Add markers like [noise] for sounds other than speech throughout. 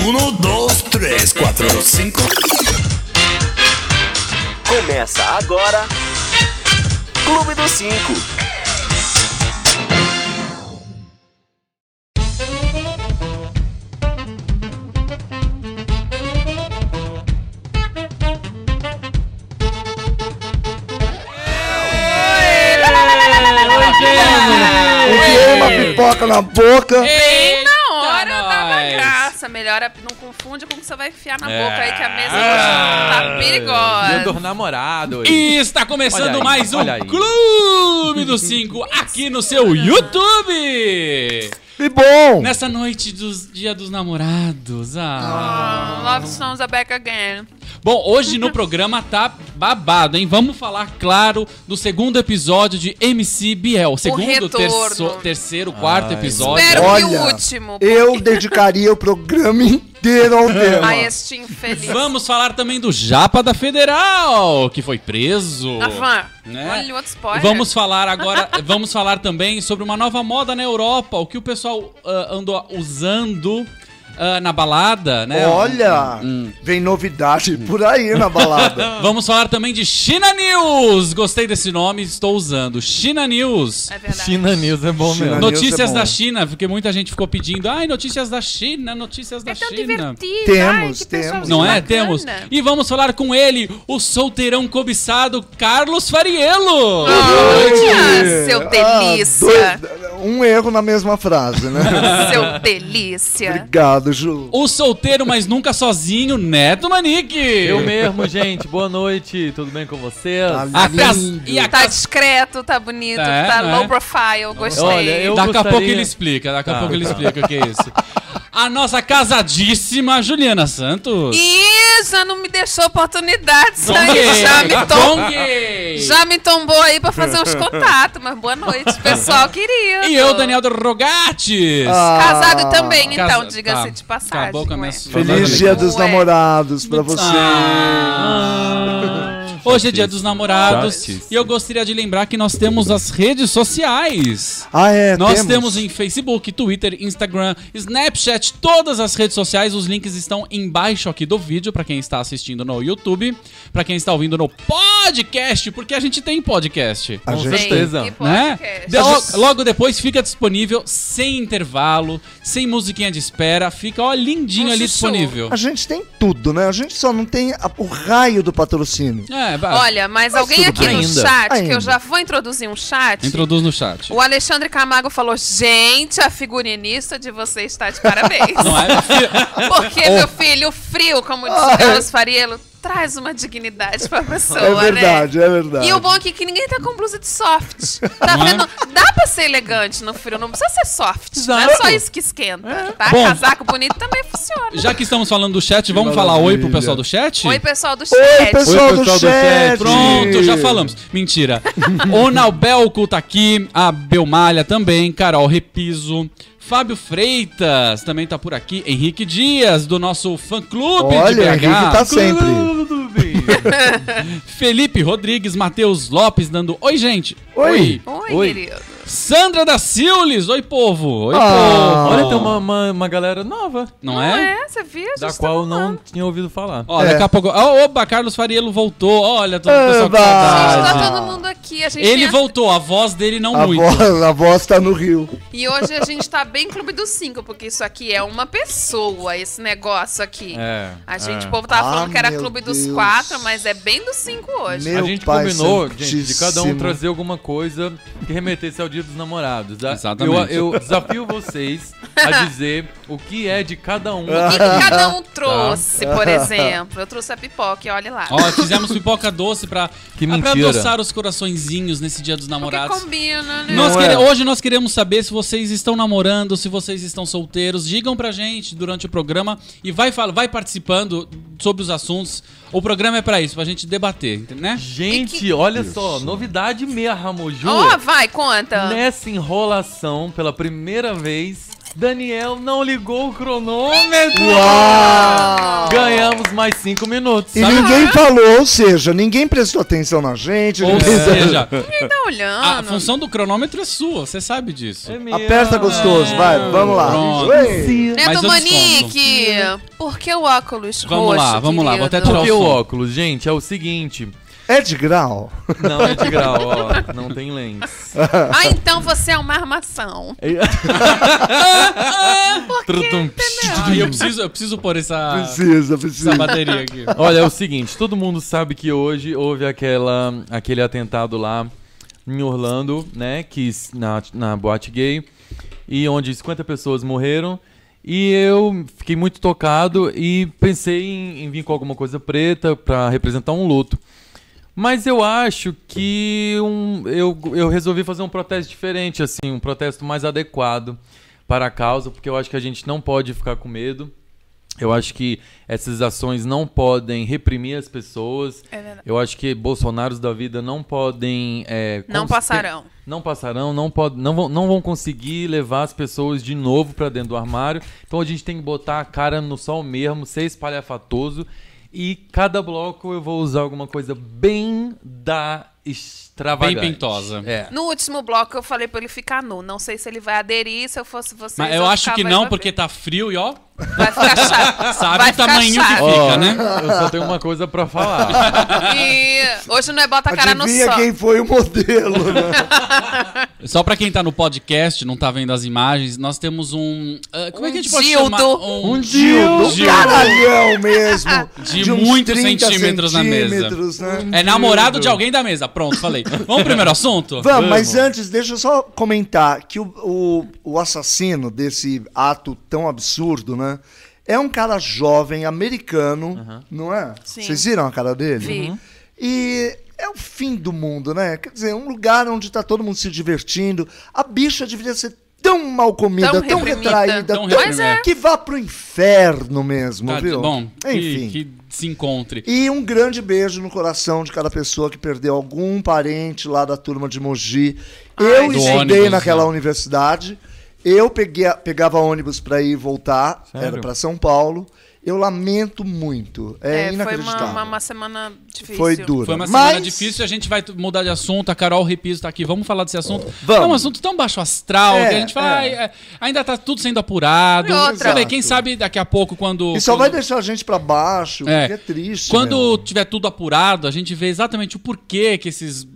Um, dois, três, quatro, cinco. Começa agora. Clube dos Cinco. Enfiei uma pipoca na boca. Melhor não confunde com o que você vai enfiar na É. boca aí, que a mesa Ah. tá Dia perigosa. dos namorados. E está começando aí, mais um aí. Clube dos Cinco [laughs] aqui no seu YouTube. E bom. Nessa noite dos Dia dos Namorados. Ah. Ah, Love Stones are back again. Bom, hoje no programa tá babado, hein? Vamos falar, claro, do segundo episódio de MC Biel. Segundo, terço- terceiro, quarto episódio. Espero que o Olha, último. Eu dedicaria o programa inteiro ao [laughs] tema. A este infeliz. Vamos falar também do Japa da Federal, que foi preso. Avan, né? olha outro spoiler. Vamos falar agora, [laughs] vamos falar também sobre uma nova moda na Europa, o que o pessoal ah, andou usando ah, na balada, né? Olha, Hum. vem novidade por aí na balada. [laughs] Vamos falar também de China News. Gostei desse nome, estou usando. China News. É verdade. China News é bom China mesmo. News Notícias é bom. da China, porque muita gente ficou pedindo, ai, notícias da China, notícias da É tão China. divertido. Temos, Ai, temos. Não é? bacana. Temos. E vamos falar com ele, o solteirão cobiçado Carlos Fariello. Olha, seu Ah, delícia. dois- um erro na mesma frase, né? [laughs] Seu delícia. Obrigado, Ju. O solteiro, mas nunca sozinho, Neto Manique. Eu mesmo, gente. Boa noite. Tudo bem com vocês? Tá A lindo. E a Tá discreto, tá bonito, É, tá né? low profile, gostei. Olha, eu- Daqui a gostaria- pouco ele explica, daqui a Tá, pouco ele tá. explica o que é isso. A nossa casadíssima Juliana Santos. Já não me deixou oportunidade. Aí já me, tom... já me tombou aí pra fazer uns contatos. Mas boa noite, pessoal [laughs] querido. E eu, Daniel Rogatis. Ah, Casado também, então, Casa- diga-se tá. de passagem. Acabou com a minha Feliz dia dos namorados pra você. Ah. [laughs] Hoje é dia dos namorados Chatice. e eu gostaria de lembrar que nós temos as redes sociais. Ah, é, Nós temos em Facebook, Twitter, Instagram, Snapchat, todas as redes sociais. Os links estão embaixo aqui do vídeo para quem está assistindo no YouTube, para quem está ouvindo no podcast, porque a gente tem podcast. A Com gente certeza. Né? logo depois fica disponível sem intervalo, sem musiquinha de espera, fica ó lindinho Um ali disponível. A gente tem tudo, né? A gente só não tem a- o raio do patrocínio. É, ba- Olha, mas, Mas alguém aqui bem. no Ainda. chat, que Ainda. eu já vou introduzir um chat. introduz no chat. O Alexandre Camargo falou: gente, a figurinista de você está de parabéns. Não é? [laughs] Porque, meu filho, o frio, como disse o Carlos Fariello, traz uma dignidade pra [laughs] pessoa, É verdade, né? é verdade. E o bom aqui é que ninguém tá com blusa de soft. [laughs] Tá Não é? vendo? Dá pra ser elegante no frio, não precisa ser soft. Não é Exato. só isso que esquenta, tá? Bom. Casaco bonito também funciona. Já que estamos falando do chat, vamos falar oi pro pessoal do chat? Oi, pessoal do chat. Oi, pessoal, Oi, do, pessoal do chat. chat. Pronto, já falamos. Mentira. [laughs] o Nalbelco tá aqui, a Belmalha também, Carol Repiso. Fábio Freitas também tá por aqui. Henrique Dias, do nosso fã-clube de Olha, BH. Henrique tá sempre. Felipe Rodrigues, Matheus Lopes dando oi, gente. Oi. Oi, Oi. querido. Sandra da Silves, oi, povo. Oi, Ah. povo. Olha, tem uma, uma, uma galera nova. Não, Não é? é? Você viu? Da Gente, qual eu tá não tinha ouvido falar. Ó, É. daqui a pouco. Ó, oba, Carlos Fariello voltou. Olha, todo pessoal. Gente, tá todo mundo aqui. A gente Ele tem- voltou, a voz dele não A muito. voz, a voz tá no Rio. E hoje a gente tá bem Clube dos Cinco, porque isso aqui é uma pessoa, esse negócio aqui. É. A gente, é. o povo tava Ah, falando que era Clube dos Deus. Quatro, mas é bem dos cinco hoje. Meu a gente pai combinou, gente, de cada um trazer alguma coisa que remetesse ao dia dos namorados. tá? Exatamente. Eu, eu desafio vocês a dizer o que é de cada um. [laughs] O que, que cada um trouxe, Tá. por [laughs] exemplo? Eu trouxe a pipoca, e olha lá. Ó, fizemos pipoca doce pra, Que pra adoçar os coraçõezinhos nesse dia dos Porque namorados. combina, né? Nós quere- é. Hoje nós queremos saber se vocês estão namorando, se vocês estão solteiros. Digam pra gente durante o programa e vai, fal- vai participando sobre os assuntos. O programa é pra isso, pra gente debater, né? Gente, olha só, novidade mesmo, Ju. Ó, vai, conta. Nessa enrolação, pela primeira vez, Daniel não ligou o cronômetro. Uau! Ganhamos mais cinco minutos. E ninguém falou, ou seja, ninguém prestou atenção na gente. Ou ninguém- seja, [laughs] Ninguém tá olhando. a função do cronômetro é sua, você sabe disso. É. Aperta gostoso, vai, vamos lá. Neto Manique, por que o óculos Vamos roxo, lá, vamos lá, vou até querido? tirar Porque o o som. óculos, gente, é o seguinte. É de grau? Não é de grau, ó. Não tem lens. Ah, então você é uma armação. [laughs] Ah, e eu preciso, eu preciso pôr essa, Precisa, precisa. essa bateria aqui. Olha, é o seguinte, todo mundo sabe que hoje houve aquela, aquele atentado lá em Orlando, né, que s- na, na boate gay, e onde 50 pessoas morreram. E eu fiquei muito tocado e pensei em, em vir com alguma coisa preta pra representar um luto. Mas eu acho que um, eu, eu resolvi fazer um protesto diferente, assim, um protesto mais adequado para a causa, porque eu acho que a gente não pode ficar com medo. Eu acho que essas ações não podem reprimir as pessoas. É. Eu acho que bolsonaros da vida não podem. é, Não passarão. Não passarão, não, pod não, vão, não vão conseguir levar as pessoas de novo pra dentro do armário. Então a gente tem que botar a cara no sol mesmo, ser espalhafatoso. E cada bloco eu vou usar alguma coisa bem da extravagante. Bem pintosa. É. No último bloco eu falei pra ele ficar nu. Não sei se ele vai aderir, se eu fosse você. Mas eu acho que não, porque tá frio e ó, Vai ficar [laughs] chato. sabe vai o tamanho que fica, Ó, né? Eu só tenho uma coisa pra falar. [laughs] E hoje não é bota a cara no Adivinha sol. quem foi o modelo, né? [laughs] Só pra quem tá no podcast, não tá vendo as imagens, nós temos um. ah, como é que a gente pode dildo. chamar? Um Dildo, dildo. caralhão mesmo. De uns muitos 30 centímetros na mesa. centímetros, né? É namorado de alguém da mesa. Pronto, falei. Vamos pro primeiro assunto? Vamos, mas antes, deixa eu só comentar que o, o, o assassino desse ato tão absurdo, né? É um cara jovem, americano, não é? Sim. Vocês viram a cara dele? Vi. E é o fim do mundo, né? Quer dizer, um lugar onde tá todo mundo se divertindo. A bicha deveria ser tão mal comida, Tão tão, reprimida. retraída, Tão tão, reprimida. que vá pro inferno mesmo, Tá, viu? bom, Enfim. que, que se encontre. E um grande beijo no coração de cada pessoa que perdeu algum parente lá da turma de Mogi. eu Do estudei ônibus, naquela né? universidade. Eu peguei, pegava ônibus para ir e voltar. Sério? Era para São Paulo. Eu lamento muito. É, É, foi inacreditável. uma, uma, uma semana difícil. Foi dura. Foi uma semana Mas- difícil, a gente vai mudar de assunto. A Carol Repiso tá aqui, vamos falar desse assunto. Vamos. É um assunto tão baixo astral É, que a gente fala, é. "Ai, é, ainda tá tudo sendo apurado. E outra- Sabe, quem sabe daqui a pouco, quando. E só quando- vai deixar a gente para baixo, É. porque é triste. Quando meu. tiver tudo apurado, a gente vê exatamente o porquê que esses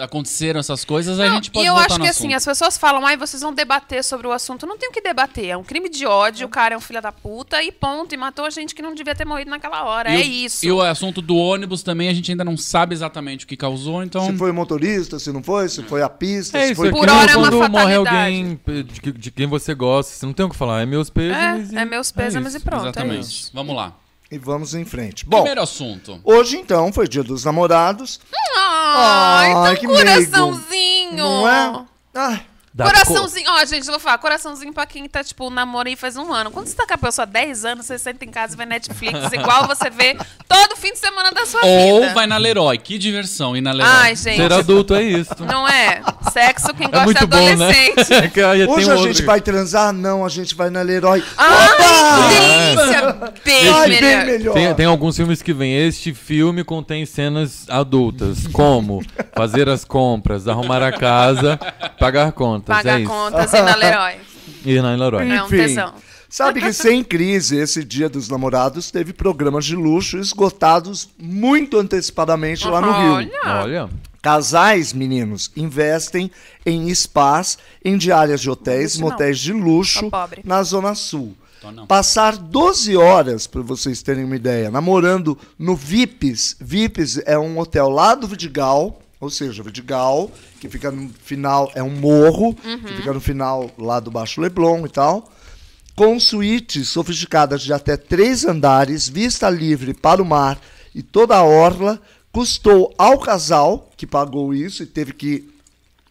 aconteceram essas coisas, a Não, gente pode e eu acho que assunto. assim, as pessoas falam, ai, vocês vão debater sobre o assunto. Não tem o que debater. É um crime de ódio, o cara é um filho da puta e ponto. E matou gente que não devia ter morrido naquela hora. E é o- isso. E o assunto do ônibus também, a gente ainda não sabe exatamente o que causou, então. Se foi o motorista, se não foi, se foi a pista, É se foi é que Por hora é uma quando morre fatalidade. alguém de, de quem você gosta, você não tem o que falar, é meus pêsames. É, é meus pêsames e pronto. É Exatamente. isso. Vamos lá. E vamos em frente. Bom, Primeiro assunto. hoje então foi dia dos namorados. Ai, Ai, tão que meigo. coraçãozinho. Não é? Ai, Dá Coraçãozinho, ó, gente, eu vou falar, coraçãozinho pra quem tá, tipo, namoro aí faz um ano. Quando você tá com a pessoa há 10 anos, você senta em casa e vê Netflix, [laughs] igual você vê todo fim de semana da sua Ou vida. vai na Leroy. Que diversão ir na Leroy. Ai, gente. Ser adulto é isso. Não é? Sexo quem É gosta é muito bom, né? adolescente. [laughs] É que aí tem Hoje a outro. gente vai transar? Não, a gente vai na Leroy. Ai, que delícia! Bem Ai, melhor. bem melhor. Tem, tem alguns filmes que vem. Este filme contém cenas adultas, como fazer as compras, arrumar a casa, pagar contas. Pagar é isso. contas [laughs] e na Leroy. Ir na Leroy. É um Enfim, tesão. Sabe que sem crise, esse dia dos namorados teve programas de luxo esgotados muito antecipadamente lá no Rio. Olha. Olha. Casais, meninos, investem em spas, em diárias de hotéis, Luxo não. motéis de luxo pobre. na Zona Sul. Tô não. Passar 12 horas, para vocês terem uma ideia, namorando no Vips. Vips é um hotel lá do Vidigal, ou seja, Vidigal, que fica no final, é um morro, que fica no final lá do Baixo Leblon e tal. Com suítes sofisticadas de até três andares, vista livre para o mar e toda a orla, custou ao casal que pagou isso e teve que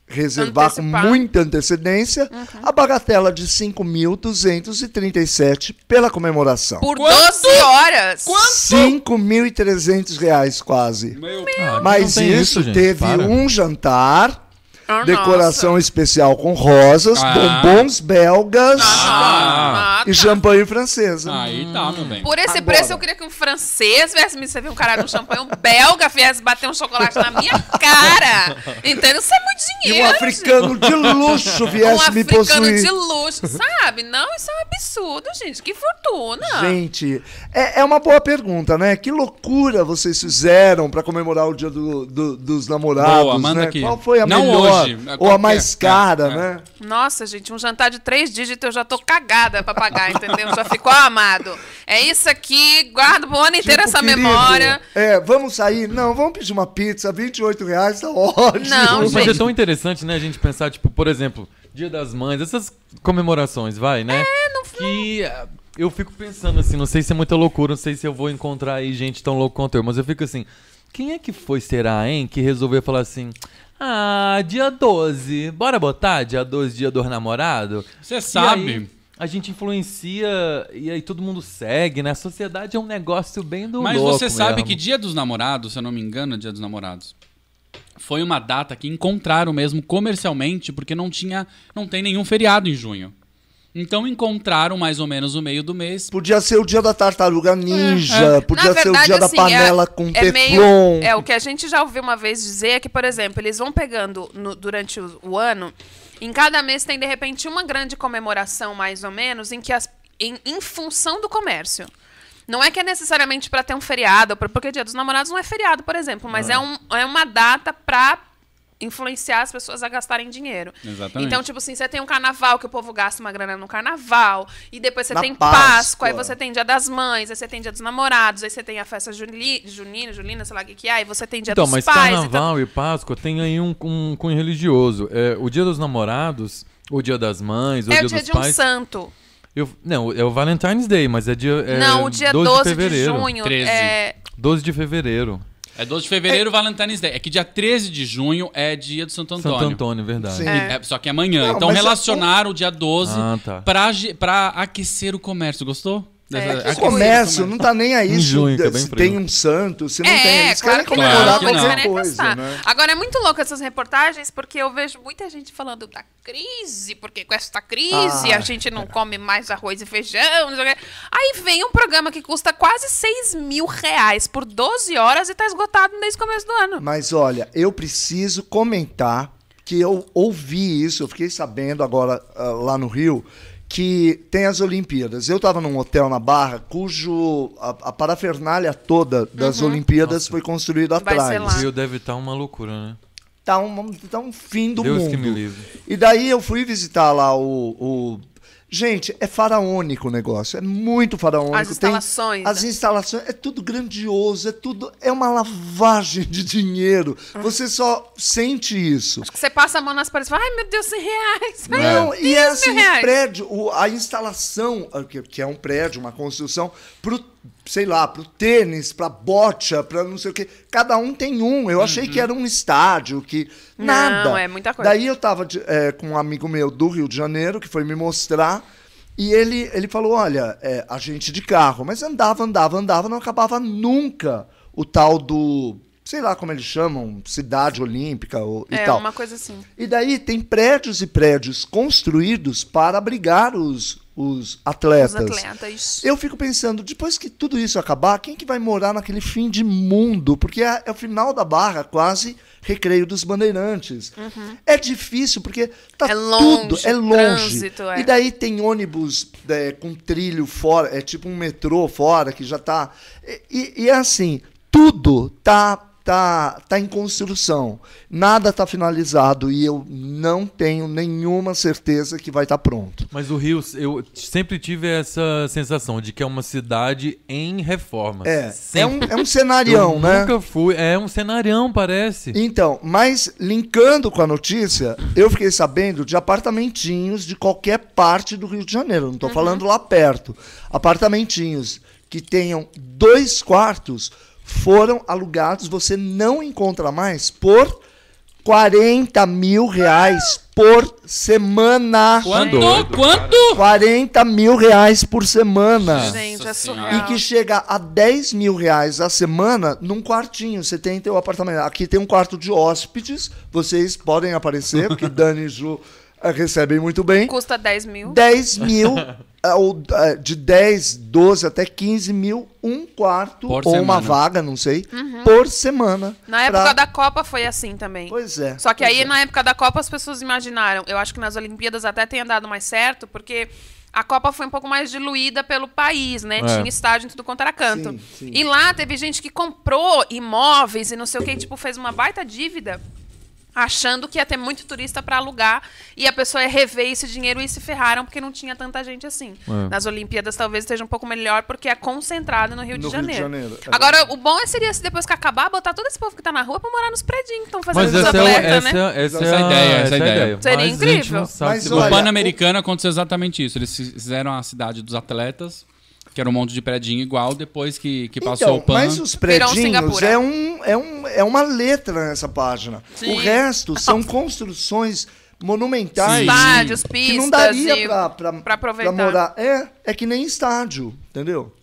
reservar Antecipar. com muita antecedência a bagatela de 5.237 pela comemoração. Por Quanto? 12 horas. 5.300 reais quase. Meu Ah, Mas tem isso, gente, teve para. um jantar, Ah, decoração especial com rosas, Ah. bombons belgas Ah, e tá. champanhe francesa. Aí tá, meu bem. Por esse Agora. preço, eu queria que um francês viesse me servir um caralho de champanhe, um belga viesse bater um chocolate na minha cara. Entendeu? Isso é muito E um dinheiro. africano de luxo Um viesse me africano possuir. de luxo, sabe? Não, isso é um absurdo, gente. Que fortuna. Gente, é, é uma boa pergunta, né? Que loucura vocês fizeram pra comemorar o dia do- do- dos namorados, Boa, manda né? aqui. Qual foi a Não melhor? Hoje, é ou a mais cara, é. né? Nossa, gente, um jantar de três dígitos eu já tô cagada pra pagar, entendeu? Já ficou amado. É isso aqui, guardo o ano inteiro Tipo, essa querido, memória. É, vamos sair? Não, vamos pedir uma pizza, 28 reais, tá ótimo. Não, Mas gente. é tão interessante, né, a gente pensar, tipo, por exemplo, Dia das Mães, essas comemorações, vai, né? É, não Que ah, eu fico pensando assim, não sei se é muita loucura, não sei se eu vou encontrar aí gente tão louco quanto eu, mas eu fico assim, quem é que foi, será, hein, que resolveu falar assim, ah, dia 12, bora botar dia 12, dia dos namorados? Você sabe. aí, a gente influencia e aí todo mundo segue, né? A sociedade é um negócio bem do Mas você sabe mesmo. que Dia dos Namorados, se eu não me engano, é Dia dos Namorados, foi uma data que encontraram mesmo comercialmente, porque não tinha, não tem nenhum feriado em junho. Então encontraram mais ou menos o meio do mês. Podia ser o dia da tartaruga ninja, É. podia Na ser o verdade, dia da assim, panela é, com é teflon. meio- É, o que a gente já ouviu uma vez dizer é que, por exemplo, eles vão pegando no- durante o, o ano, em cada mês tem, de repente, uma grande comemoração, mais ou menos, em que as, em, em função do comércio. Não é que é necessariamente para ter um feriado, por- porque Dia dos Namorados não é feriado, por exemplo, mas é, um, é uma data para influenciar as pessoas a gastarem dinheiro. Exatamente. Então, tipo assim, você tem um carnaval que o povo gasta uma grana no carnaval, e depois você Na tem Páscoa. Páscoa, aí você tem Dia das Mães, aí você tem Dia dos Namorados, aí você tem a festa juli, junina, julina, sei lá o que que é, aí você tem Dia Então, dos mas Pais. carnaval e Páscoa tem aí um, um cunho religioso. É, o dia dos namorados, o dia das mães, o então, é dia o dia dos de um pais. santo. eu- não, é o Valentine's Day, mas é dia. é não, o dia 12, 12, de fevereiro. junho 13. é... 12 de fevereiro. É 12 de fevereiro, Valentine's Day. É que dia 13 de junho é dia do Santo Antônio. Santo Antônio, verdade. Sim. É, só que é amanhã. Não, então é- relacionaram o dia 12 Ah, tá. pra, pra aquecer o comércio. Gostou? É, que O comércio não tá nem aí se, junho, é se frio. tem um santo, se não tem. É, Eles claro querem que comemorar Claro qualquer Querem coisa, né? Agora, é muito louco essas reportagens, porque eu vejo muita gente falando da crise, porque com essa crise Ah. a gente não come mais arroz e feijão, não sei o quê. Aí vem um programa que custa quase 6 mil reais por 12 horas e tá esgotado desde o começo do ano. Mas olha, eu preciso comentar que eu ouvi isso, eu fiquei sabendo agora ah, lá no Rio, que tem as Olimpíadas. Eu estava num hotel na Barra, cujo a, a parafernália toda das Olimpíadas foi construída Uhum. Vai atrás. O Rio deve estar uma loucura, né? Tá um, tá um fim do Deus mundo. que me livre. E daí eu fui visitar lá o. o- Gente, é faraônico o negócio. É muito faraônico. As Tem- instalações, as né? instalações. É tudo grandioso. É tudo. É uma lavagem de dinheiro. Você só sente isso. Você passa a mão nas paredes e fala, ai meu Deus, 100 reais. Ai, Não, meu e é assim, o prédio, o- a instalação, ah, que, que é um prédio, uma construção, pro, sei lá, pro tênis, pra bocha, pra não sei o quê. Cada um tem um. Eu achei que era um estádio, que. Não, Nada. é muita coisa. Daí eu tava de- é, com um amigo meu do Rio de Janeiro, que foi me mostrar. E ele, ele falou: olha, é, a gente de carro, mas andava, andava, andava, não acabava nunca o tal do. Sei lá como eles chamam, cidade olímpica ou, e É, tal. uma coisa assim. E daí tem prédios e prédios construídos para abrigar os, os atletas. Os atletas. Eu fico pensando, depois que tudo isso acabar, quem que vai morar naquele fim de mundo? Porque é, é o final da barra, quase recreio dos bandeirantes. É difícil, porque tá Uhum. É longe, tudo, é longe. trânsito, é. E daí tem ônibus é, com trilho fora, é tipo um metrô fora, que já tá... E, e- e é assim, tudo tá... Tá, tá em construção. Nada tá finalizado e eu não tenho nenhuma certeza que vai estar pronto. Mas o Rio, eu sempre tive essa sensação de que é uma cidade em reforma. É, é Sempre. um, é um cenarião, eu né? Nunca fui. É um cenarião, parece. Então, mas linkando com a notícia, eu fiquei sabendo de apartamentinhos de qualquer parte do Rio de Janeiro. Não estou falando lá perto. Apartamentinhos que tenham dois quartos foram alugados. Você não encontra mais por 40 mil reais por semana. Quanto? Quanto? 40 mil reais por semana. Gente, é surreal. E que chega a 10 mil reais a semana num quartinho. Você tem teu apartamento. Aqui tem um quarto de hóspedes. Vocês podem aparecer, porque [laughs] Dani e Ju recebem muito bem. Custa 10 mil. 10 mil, [laughs] ou, de 10, 12 até 15 mil, um quarto Por ou uma semana. vaga, não sei, por semana. Uhum. Na época pra- da Copa foi assim também. Pois é. Só que aí, é. na época da Copa, as pessoas imaginaram. Eu acho que nas Olimpíadas até tenha dado mais certo, porque a Copa foi um pouco mais diluída pelo país, né? É. Tinha estádio em tudo quanto era canto. Sim, sim. E lá teve gente que comprou imóveis e não sei o que, tipo, fez uma baita dívida. Achando que ia ter muito turista pra alugar e a pessoa ia rever esse dinheiro e se ferraram porque não tinha tanta gente assim. É. Nas Olimpíadas talvez esteja um pouco melhor porque é concentrado no Rio, No de, Rio de Janeiro. Janeiro, é Agora, o bom é seria se depois que acabar, botar todo esse povo que tá na rua pra morar nos predinhos que estão fazendo Mas os essa é, atletas, essa, né? é- essa, Essa é é a a ideia, essa essa é a ideia. Seria Mas incrível. Mas olha, O Pan-Americano aconteceu exatamente isso. Eles fizeram a cidade dos atletas, que era um monte de predinho igual, depois que, que passou Então, o Pan. mas os predinhos é, um, é, um, é uma letra nessa página. Sim. O resto [laughs] são construções monumentais. Estádios, que pistas não daria pra, pra, pra aproveitar. pra morar. É, é que nem estádio, entendeu?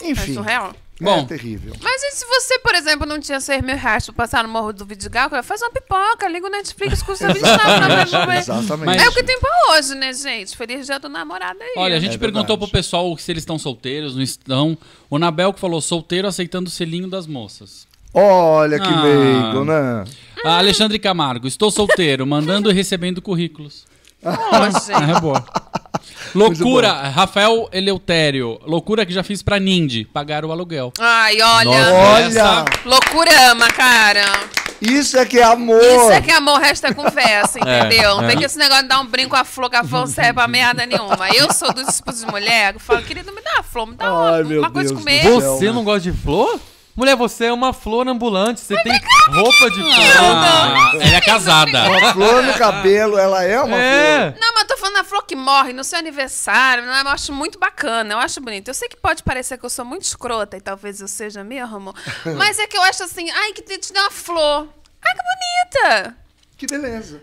É Enfim, surreal. Bom. é terrível. Mas e se você, por exemplo, não tinha 6 mil reais pra passar no Morro do Vidigal, faz uma pipoca, liga o Netflix, custa 29 pra ver. [laughs] Exatamente. Mas- É o que tem pra hoje, né, gente? Feliz dia do namorado aí. Olha, a gente É perguntou verdade. pro pessoal se eles estão solteiros, não estão. O Nabel que falou solteiro aceitando o selinho das moças. Olha que Ah. leigo, né? A Alexandre Camargo, estou solteiro, mandando e recebendo currículos. Ô, gente. [laughs] É boa. [laughs] Loucura, Rafael Eleutério. Loucura que já fiz pra Nindy, pagar o aluguel. Ai, olha. Olha, Essa- Loucura ama, cara. isso é que é amor. Isso é que é amor, resta conversa, [laughs] entendeu? Não é. tem que esse negócio de dar um brinco com a flor, que a flor não serve pra merda nenhuma. Eu sou dos tipos de mulher que falo, querido, me dá uma flor, me dá uma, Ai, meu uma coisa de comer. Você não gosta de flor? Mulher, você é uma flor ambulante. Você tem roupa de flor. Ah, ela é casada. Uma flor no cabelo, ela é uma flor. É. Não, mas eu tô falando da flor que morre no seu aniversário. né? Eu acho muito bacana, eu acho bonito. Eu sei que pode parecer que eu sou muito escrota e talvez eu seja mesmo. mas é que eu acho assim, ai, que te te dá uma flor. Ai, que bonita. Que beleza.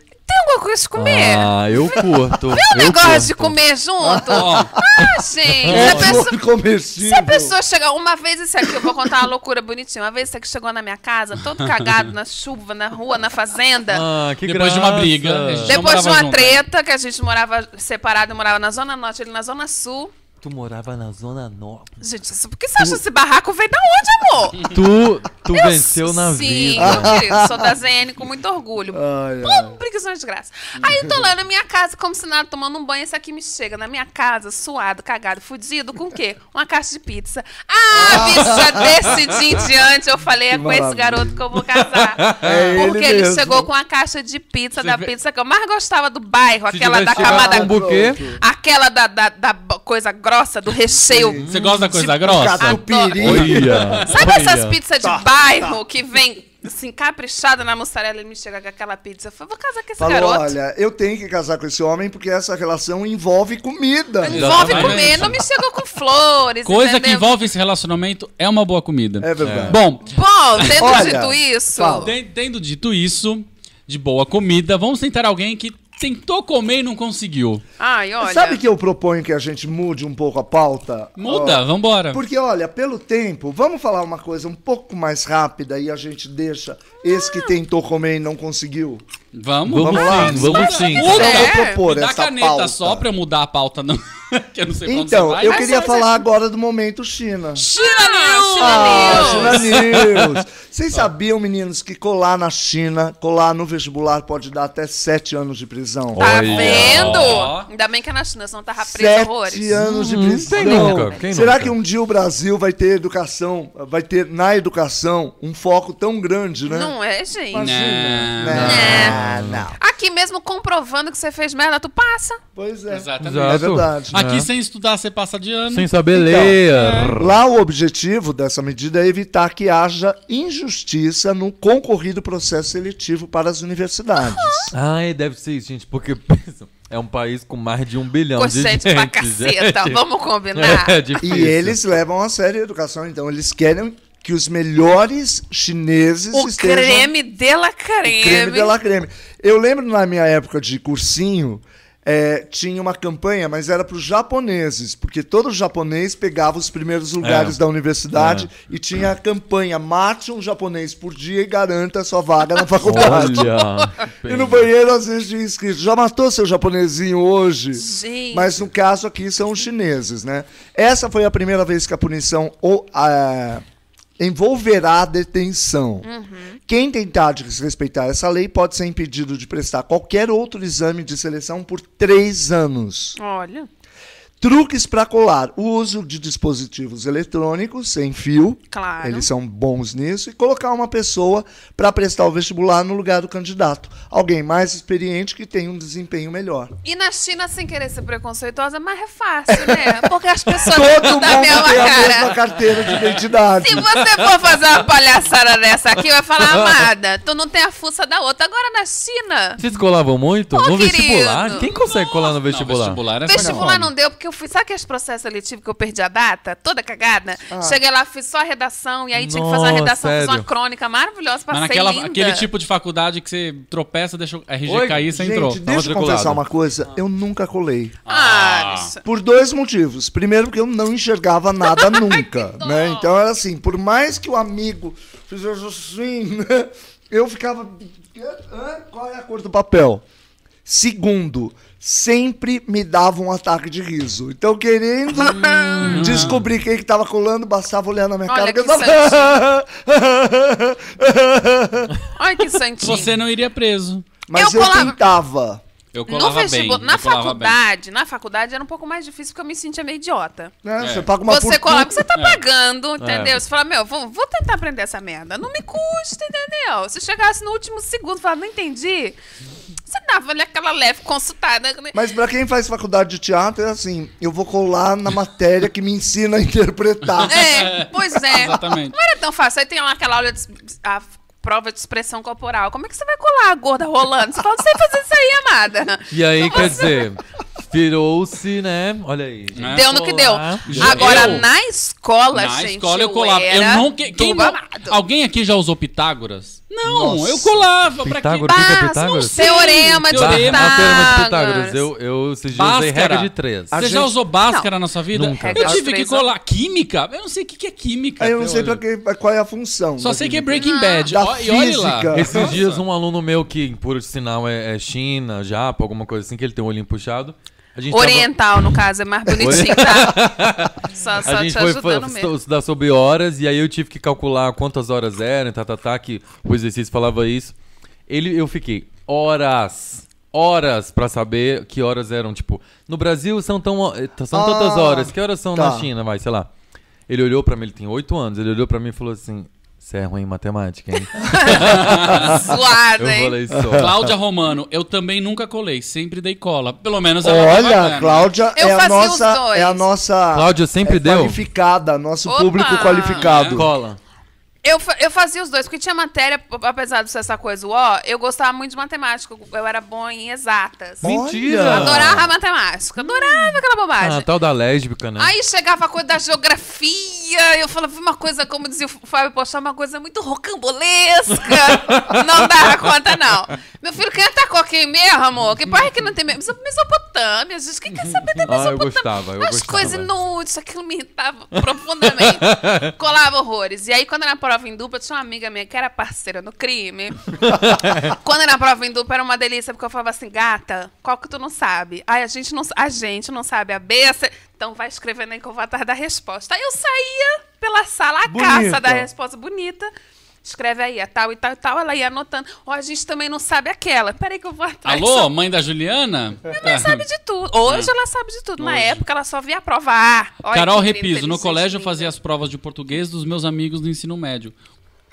Coisa de comer? Ah, eu curto. um [laughs] eu negócio curto. de comer junto? Ó, [laughs] ah, gente. É a pessoa-. Se a pessoa chegar, uma vez isso aqui, eu vou contar uma loucura bonitinha. Uma vez isso aqui chegou na minha casa, todo cagado, na chuva, na rua, na fazenda. Ah, que Depois de uma graça. briga, Depois de uma junto. treta, que a gente morava separado, eu morava na Zona Norte, ele na Zona Sul. Tu morava na Zona Norte. Gente, isso- por que você acha que esse barraco veio da onde, amor? Tu, tu Eu- venceu na Sim, vida. meu querido, sou da ZN com muito orgulho. Ai. Pô, preguiça de graça. Aí eu tô lá na minha casa, como se nada, tomando um banho, esse aqui me chega na minha casa, suado, cagado, fudido, com o quê? Uma caixa de pizza. Ah, bicha, desse dia em diante eu falei, é com esse garoto que eu vou casar. [laughs] É Porque ele ele, chegou com a caixa de pizza, Você da vê- pizza que eu mais gostava do bairro, aquela da camada... um buquê, Aquela da, da, da coisa grossa, do recheio. você gosta da coisa Tipo, grossa? Catupiry. Olha. Sabe olha. essas pizzas de bairro que vem assim, caprichada na mussarela e me chega com aquela pizza? Eu falei, vou casar com esse Falou, garoto. olha, eu tenho que casar com esse homem porque essa relação envolve comida. Envolve comer, não me chegou com flores. Coisa que entendeu? envolve esse relacionamento é uma boa comida. É verdade. Bom, Bom, tendo Olha, dito isso. fala. ten- tendo dito isso, de boa comida, vamos tentar alguém que tentou comer e não conseguiu. Ai, olha. Sabe que eu proponho que a gente mude um pouco a pauta? Muda, Ó, vambora. Porque, olha, pelo tempo, vamos falar uma coisa um pouco mais rápida e a gente deixa esse que tentou comer e não conseguiu? Vamos? Vamos Vamos lá. sim, vamos sim. Então É, vou propor Me dá essa caneta pauta. só pra eu mudar a pauta, não. [laughs] que eu não sei Então, você vai. eu queria falar agora do momento China. China News! Ah, China China News! Vocês sabiam, meninos, que colar na China, colar no vestibular pode dar até sete anos de prisão? Tá Olha. vendo? Ó. Ainda bem que é na China, senão tava preso Sete horrores. anos de Hum, prisão. quem nunca? Quem Será nunca? que um dia o Brasil vai ter educação, vai ter na educação um foco tão grande, né? Não é, gente? Imagina. Não. Não, não. Aqui mesmo comprovando que você fez merda, tu passa. Pois é. Exatamente. É verdade. Aqui É. sem estudar você passa de ano. Sem saber Então, ler. Lá o objetivo dessa medida é evitar que haja injustiça no concorrido processo seletivo para as universidades. Ai, deve ser isso, gente, porque [laughs] pensa, é um país com mais de um bilhão de Cocete gente. pra caceta, gente. vamos [laughs] combinar. É E difícil. eles levam a sério a educação, então eles querem que os melhores chineses O estejam... creme de la creme. O creme de la creme. Eu lembro na minha época de cursinho, é, tinha uma campanha, mas era para os japoneses, porque todo japonês pegava os primeiros lugares É. da universidade e tinha a campanha mate um japonês por dia e garanta a sua vaga na faculdade. Olha. [laughs] E no banheiro às vezes tinha escrito, já matou seu japonesinho hoje? Gente. Mas no caso aqui são os chineses, né? Essa foi a primeira vez que a punição o- a- envolverá detenção. Quem tentar desrespeitar essa lei pode ser impedido de prestar qualquer outro exame de seleção por três anos. Olha. Truques para colar. O uso de dispositivos eletrônicos sem fio. Claro. Eles são bons nisso. E colocar uma pessoa para prestar o vestibular no lugar do candidato. Alguém mais experiente que tem um desempenho melhor. E na China, sem querer ser preconceituosa, mas é fácil, né? [laughs] Porque as pessoas Todo mundo da mesma tem a cara. mesma carteira de identidade. Se você for fazer uma palhaçada dessa aqui, vai falar, amada, tu não tem a fuça da outra. Agora na China, Vocês colavam muito? Ô, no querido. vestibular? Quem consegue colar no Não, vestibular? vestibular é vestibular não deu, porque fui. Sabe aqueles processos seletivos que eu perdi a data? Toda cagada? Cheguei lá, fiz só a redação, e aí tinha que fazer uma Nossa, redação, fiz uma sério? crônica maravilhosa, Mas passei naquela, linda. aquele tipo de faculdade que você tropeça, deixa o RG Oi, cair, você Gente, entrou. deixa eu confessar uma coisa. Eu nunca colei. Ah, isso- Por dois motivos. Primeiro, porque eu não enxergava nada [laughs] nunca. né? Então era assim, por mais que o amigo fizesse assim, né? eu ficava. "Hã? Qual é a cor do papel? Segundo, sempre me dava um ataque de riso. Então, querendo [laughs] descobrir quem que tava colando, bastava olhar na minha Olha cara. que tava... [laughs] Ai, que santinho. Você não iria preso. Mas Eu eu, colava- tentava. Eu No colava bem. vestibular, na eu colava bem. faculdade, na faculdade era um pouco mais difícil porque eu me sentia meio idiota. Né? É. Você paga uma você fortuna. colava, você tá É. pagando, entendeu? Você fala, meu, vou, vou tentar aprender essa merda. Não me custa, entendeu? Se chegasse no último segundo e falar, não entendi, você dava ali aquela leve consultada. né? Mas pra quem faz faculdade de teatro é assim, eu vou colar na matéria que me ensina a interpretar. É, pois é. Exatamente. Não era tão fácil. Aí tem lá aquela aula de a prova de expressão corporal. Como é que você vai colar a gorda rolando? Você fala, não sei fazer isso aí, amada. E aí, quer dizer, virou-se, né? Olha aí. gente. É. Deu no que deu. Colar. Agora, Eu- na escola, Na gente, escola eu colava. Eu não. que- Quem não-. Alguém aqui já usou Pitágoras? Não, Nossa. eu colava. Pra quê? Pitágoras, que que é Ah, Pitágoras? sei. Teorema de Teorema. Teorema de Pitágoras. Pitágoras. Eu, eu esses dias usei regra de três. Você já gente- usou Bhaskara na sua vida? Nunca. Eu tive que colar. Química? Eu não sei o que é química. Eu não sei pra que, qual é a função. Só sei que é. Breaking Bad. Da e olhe lá. Esses dias, um aluno meu que, por sinal, é, é China, Japa, alguma coisa assim, que ele tem o olhinho puxado. A gente tava- Oriental, no caso, é mais bonitinho, tá? Só, [laughs] só a gente te foi mesmo. estudar sobre horas e aí eu tive que calcular quantas horas eram, tá, tá, tá, que o exercício falava isso. Ele, eu fiquei horas, horas pra saber que horas eram, tipo, no Brasil são tão eh, são Ah, tantas horas, que horas são tá. na China, vai, sei lá. Ele olhou pra mim, ele tem oito anos, ele olhou pra mim e falou assim: "Você é ruim em matemática, hein?" [laughs] Suado, eu hein? falei só. Cláudia Romano, eu também nunca colei, sempre dei cola. Pelo menos ela tá Olha, bacana. Cláudia Eu é a nossa, dois. é a nossa Cláudia sempre é deu? qualificada, nosso Opa! público qualificado. Cola. Eu, eu fazia os dois, porque tinha matéria, apesar de ser essa coisa, ó, eu gostava muito de matemática, eu era bom em exatas. Mentira! Adorava matemática, adorava aquela bobagem. Ah, tal da lésbica, né? Aí chegava a coisa da geografia, eu falava uma coisa, como dizia o Fábio Pochá, uma coisa muito rocambolesca. [laughs] não dava conta, não. Meu filho, quem atacou aqui mesmo, amor? Que pai que não tem mesmo? Mesopotâmia, gente. Quem quer saber da Ah, eu Mesopotâmia? gostava, eu As gostava. coisas inúteis, aquilo me irritava profundamente. [laughs] Colava horrores. E aí, quando era prova em dupla, tinha uma amiga minha que era parceira no crime. [laughs] quando era prova em dupla, era uma delícia, porque eu falava assim, gata, qual que tu não sabe? Ai, a gente não, a gente não sabe a B, C, então vai escrevendo aí que eu vou atrás da resposta. Aí eu saía pela sala, a Bonita. caça da resposta bonita. Escreve aí, a tal e tal e tal. Ela ia anotando. Ó, a gente também não sabe aquela. Peraí que eu vou atrás. Alô, mãe da Juliana? Ela sabe de tudo. Hoje ela sabe de tudo. Na Hoje. época ela só via a prova A. Olha Carol Repiso, no colégio eu fazia as provas de português dos meus amigos do ensino médio.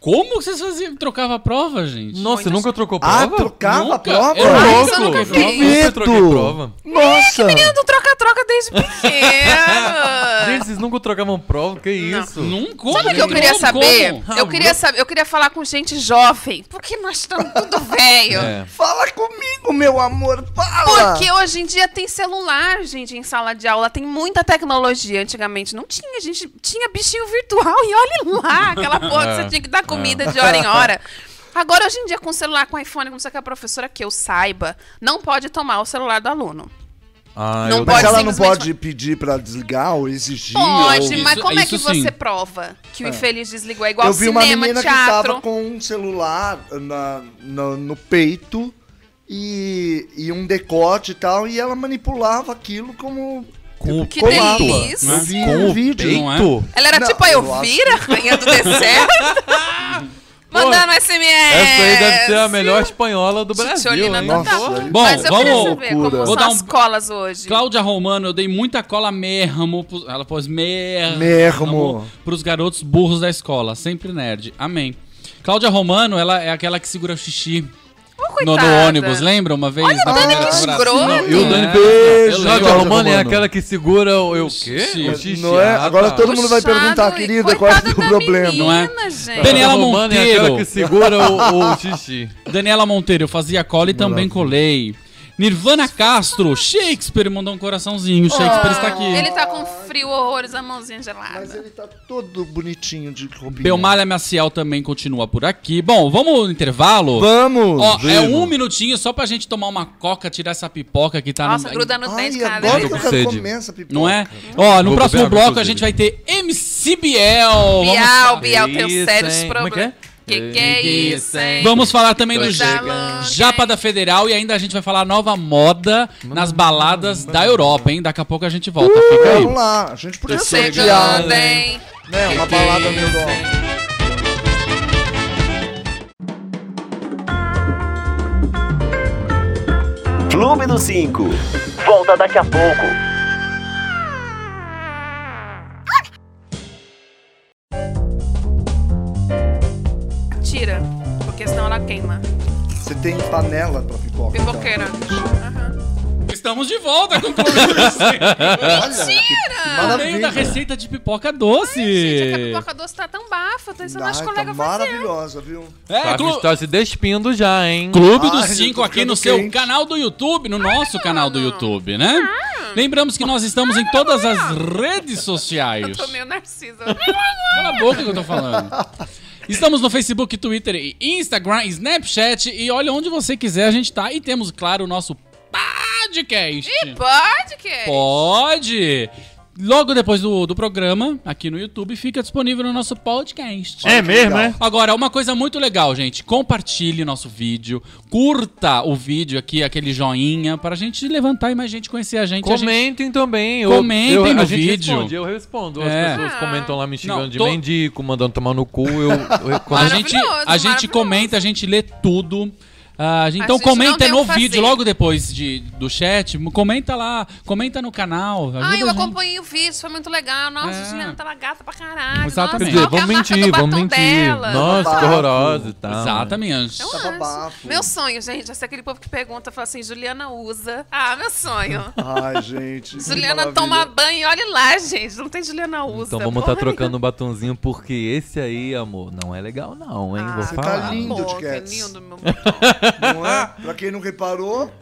Como vocês faziam? Trocava a prova, gente? Nossa, você nunca trocou Ah, prova? trocava a Nunca. prova? Eu Ah, louco! isso eu nunca Eu fiz. nunca troquei prova. Nossa! Menino, troca-troca desde pequeno. Gente, vocês nunca trocavam prova? Que isso? Nunca. Sabe o que eu queria Como? saber? Como? Eu queria saber, eu queria falar com gente jovem, porque nós estamos tudo [laughs] velho. É. Fala comigo, meu amor, fala! Porque hoje em dia tem celular, gente, em sala de aula. Tem muita tecnologia. Antigamente não tinha. A gente tinha bichinho virtual e olha lá, aquela porra que você tinha que dar comida de hora em hora. [laughs] Agora, hoje em dia, com celular, com iPhone, como você que a professora que eu saiba, não pode tomar o celular do aluno. Ah, Não eu Mas pode ela não simplesmente- pode pedir pra desligar ou exigir? Pode, ou... mas Isso- como é que isso sim. você prova que o infeliz desligou? É igual Eu vi uma cinema, menina teatro. que tava com um celular na, na- no peito e, e um decote e tal, e ela manipulava aquilo como. Com o Que como delícia. Eu vi Com o vídeo. não é? peito? Ela era Não, tipo a Elvira, rainha do deserto. [laughs] Mandando SMS. Essa aí deve ser a melhor espanhola do Brasil, hein? Nossa, Bom, Mas eu vamos- saber como. Vou são dar as um- colas hoje. Cláudia Romano, eu dei muita cola mesmo. pros- Ela pôs mesmo. Mesmo. Pros garotos burros da escola. Sempre nerd. Amém. Cláudia Romano, ela é aquela que segura o xixi No, no ônibus, lembra? Uma vez? Olha, na Dani, primeira que escroto. E o. Dani Eu Beijo, Cláudia Romano é aquela que segura o, o quê? O xixi. Não é? Agora todo mundo vai perguntar, querida, qual é o problema? menina, Não é? gente. Daniela Romano é Monteiro. aquela que segura o, o xixi. [laughs] Daniela Monteiro, eu fazia cola e também colei. Nirvana Castro, Shakespeare mandou um coraçãozinho. Shakespeare está aqui. Ele tá com frio horrores, a mãozinha Mas gelada. ele tá todo bonitinho de roupinha. Belmalha Maciel também continua por aqui. Bom, vamos no intervalo? Vamos! Ó, é um minutinho só pra gente tomar uma coca, tirar essa pipoca que tá Nossa, no... gruda no Ai, dente, cara. agora que eu com quero sede. comer essa pipoca. Não é? Ó, no Vou próximo bloco a gente vai ter MC Biel. Vamos, Bial, tem sérios? Como é que problemas. é? Que que é isso, hein? vamos falar também Tô do chegando. Japa da Federal e ainda a gente vai falar nova moda nas baladas da Europa, hein? Daqui a pouco a gente volta. Fica aí. Vamos lá, a gente podia Tô sortear, chegando, hein? né? Uma Que que é balada isso, melhor. hein? Clube do 5. Volta daqui a pouco. Tira, porque senão ela queima. Você tem panela pra pipoca. então. Pipoqueira. Aham. Estamos de volta com o Clube do Cinco. Olha, que, que No meio da receita de pipoca doce. Gente, é que a pipoca doce tá tão bafa. Tô ensinando as Ai, tá colegas fazer. maravilhosa, viu? É, Tá, Clu- tá se despindo já, hein? Clube Ai, dos eu 5 tô aqui no seu quente. canal do YouTube, no nosso canal do YouTube, né? Lembramos que nós estamos em todas as redes sociais. Tô meio narcisa. Cala a boca que eu tô falando. [laughs] Estamos no Facebook, Twitter, e Instagram, Snapchat e olha onde você quiser a gente tá. E temos, claro, o nosso podcast. Pode que? Pode! Logo depois do, do programa, aqui no YouTube, fica disponível no nosso podcast. É mesmo, é? Agora, uma coisa muito legal, gente. Compartilhe nosso vídeo. Curta o vídeo aqui, aquele joinha, pra gente levantar e mais gente conhecer a gente. A gente- Comentem também. Eu- Comentem eu, no a gente vídeo. Responde, eu respondo. As É. pessoas comentam lá me xingando Não, de tô- mendigo, mandando tomar no cu. Eu, eu A gente, a gente comenta, a gente lê tudo. Ah, então gente comenta no que fazer. vídeo, logo depois de, do chat. Comenta lá, comenta no canal. Ajuda Ah, eu acompanhei o vídeo, foi muito legal. Nossa, É. a Juliana tava gata pra caralho. Exatamente. Nossa, é vamos mentir, vamos mentir. dela? Nossa, que horrorosa e tal. Exatamente. Eu Tava acho. bafo. Meu sonho, gente, é ser aquele povo que pergunta, fala assim, Juliana usa. Ah, meu sonho. Ai, gente. Juliana toma banho olha lá, gente. Não tem Juliana usa. Então vamos estar trocando um batonzinho, porque esse aí, amor, não é legal não, hein? nenhuma. Vou Ah, Você tá falar. lindo. pô, de que Cats. lindo, meu [laughs] Não é? Pra quem não reparou,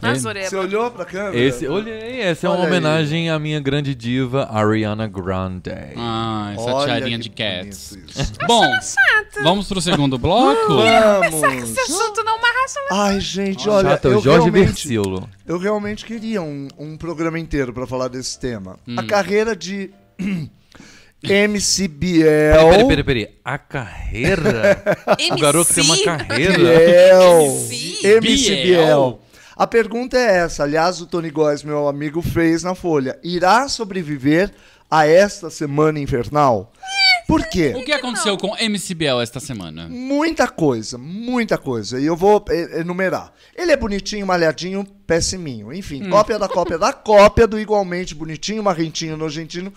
Nazoreba. você olhou pra câmera? Esse, olhei, essa é uma Olha aí. homenagem à minha grande diva, Ariana Grande. Ah, essa Olha tiarinha que de cats. bonito isso. [laughs] Bom, vamos pro segundo bloco? Vamos! Esse assunto não marracha Ai, gente, olha, Chata, eu o Jorge realmente, Versilo. eu realmente queria um, um programa inteiro pra falar desse tema. Hum. A carreira de MC Biel. Peraí, peraí, peraí. A carreira? [laughs] o garoto tem uma carreira? Biel. MC? MC Biel. Biel. A pergunta é essa, aliás, o Tony Góes, meu amigo, fez na Folha. Irá sobreviver a esta semana infernal? Por quê? O que aconteceu com MCBL esta semana? Muita coisa, muita coisa. E eu vou eh, enumerar. Ele é bonitinho, malhadinho, pessiminho. Enfim, cópia da cópia da cópia do igualmente bonitinho, marrentinho, nojentinho.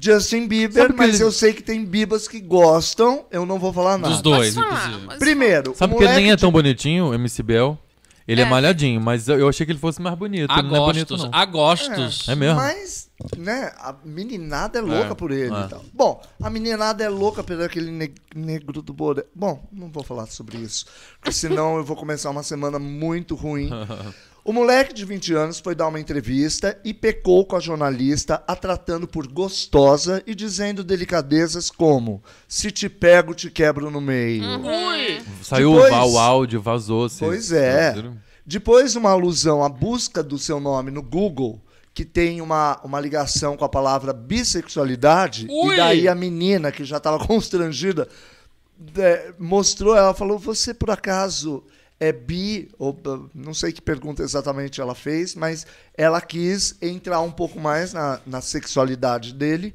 Justin Bieber, Sabe mas ele- eu sei que tem bibas que gostam, eu não vou falar nada. Dos dois, falar, inclusive. mas- Primeiro, Sabe que ele nem é tão de- bonitinho, o MC Bel? Ele é, É. malhadinho, mas eu achei que ele fosse mais bonito. A ele não é bonito, gostos, não. a gostos. É mesmo? Mas, né, a meninada é louca É, por ele é. e tal. Bom, a meninada é louca por aquele ne- negro do Boré. Bom, não vou falar sobre isso, porque senão eu vou começar uma semana muito ruim. [laughs] O moleque de 20 anos foi dar uma entrevista e pecou com a jornalista, a tratando por gostosa e dizendo delicadezas como: se te pego, te quebro no meio. Saiu Depois- o áudio, vazou. vocês- Pois é. Depois, uma alusão à busca do seu nome no Google, que tem uma, uma ligação com a palavra bissexualidade, Ui! e daí a menina, que já estava constrangida, é, mostrou, ela falou: Você por acaso é bi? Ou, uh, não sei que pergunta exatamente ela fez, mas ela quis entrar um pouco mais na, na sexualidade dele.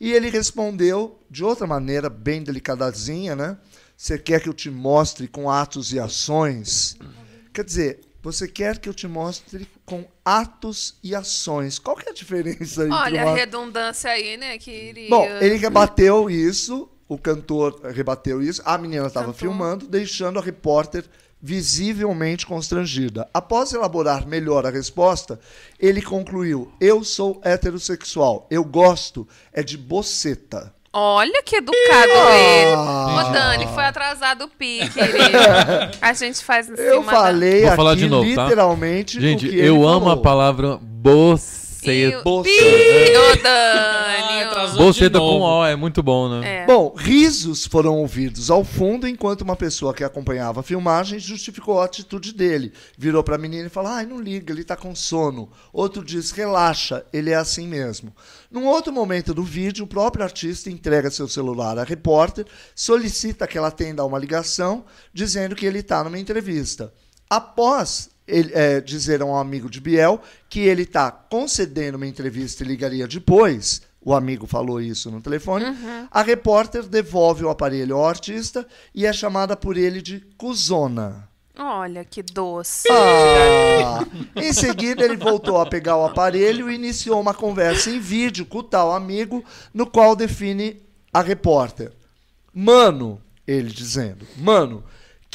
E ele respondeu de outra maneira, bem delicadazinha, né? Você quer que eu te mostre com atos e ações? Quer dizer, você quer que eu te mostre com atos e ações. Qual que é a diferença entre Olha uma... a redundância aí, né, querida? Bom, ele rebateu isso, o cantor rebateu isso, a menina estava filmando, deixando a repórter visivelmente constrangida. Após elaborar melhor a resposta, ele concluiu: Eu sou heterossexual, eu gosto é de boceta. Olha que educado ele. Ah. Ô, Dani, foi atrasado o pi, querida. [laughs] A gente faz em cima Eu da- falei Vou aqui falar de novo, tá? literalmente Gente, o que ele eu amo a falou. palavra E boceta. O- Bolsa. Pi, ô, Dani. novo. com O, é muito bom, né? É. Bom, risos foram ouvidos ao fundo enquanto uma pessoa que acompanhava a filmagem justificou a atitude dele. Virou pra menina e falou: ai, não liga, ele tá com sono. Outro diz: relaxa, ele é assim mesmo. Num outro momento do vídeo, o próprio artista entrega seu celular à repórter, solicita que ela atenda a uma ligação, dizendo que ele está numa entrevista. Após ele, é, dizer a um amigo de Biel que ele está concedendo uma entrevista e ligaria depois, o amigo falou isso no telefone, a repórter devolve o aparelho ao artista e é chamada por ele de cuzona. Olha que doce. Ah! em seguida, ele voltou a pegar o aparelho e iniciou uma conversa em vídeo com o tal amigo, no qual define a repórter. Mano, ele dizendo, mano,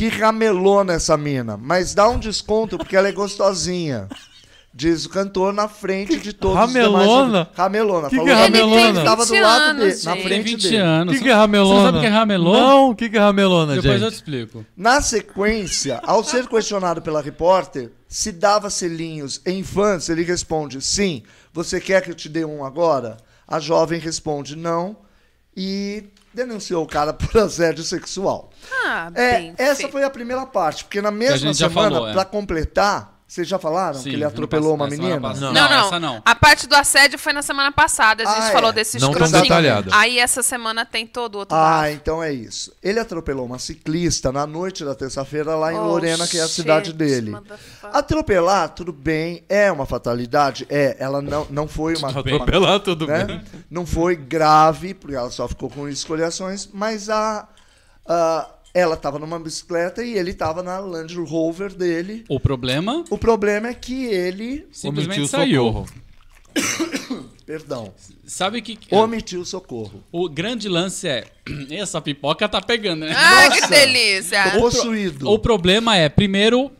que ramelona essa mina, mas dá um desconto porque ela é gostosinha. Diz o cantor na frente de todos Ramelona? os demais. Ramelona. Que falou que é que ramelona? Ele tava do 20 lado anos, dele, na. Tem frente 20 dele. anos. O que, que é ramelona? Você sabe o que é ramelô? Não, o que, que é ramelona, Depois gente? eu te explico. Na sequência, ao ser questionado pela repórter se dava selinhos em fãs, ele responde: sim. Você quer que eu te dê um agora? A jovem responde: não. E denunciou o cara por [laughs] assédio sexual. Ah, É, bem essa feito. foi a primeira parte, porque na mesma semana, é. pra completar, vocês já falaram Sim, que ele atropelou uma menina? passada. Não, não, essa não. A parte do assédio foi na semana passada. A gente Ah, é. falou desse Não tão escrotinho. detalhada. Aí essa semana tem todo o outro Ah, então é isso. Ele atropelou uma ciclista na noite da terça-feira lá em Oh, Lorena, que é a shit, cidade dele. Atropelar, tudo bem, é uma fatalidade? É, ela não, não foi uma. uma Atropelar tudo né? bem. Não foi grave, porque ela só ficou com escoriações, mas a, a- ela estava numa bicicleta e ele estava na Land Rover dele. O problema O problema é que ele, simplesmente Omitiu saiu. socorro. [coughs] perdão, Sabe que omitiu socorro. o grande lance é [coughs] essa pipoca tá pegando, né? Ai, Nossa. que delícia. Possuído. O problema é, primeiro,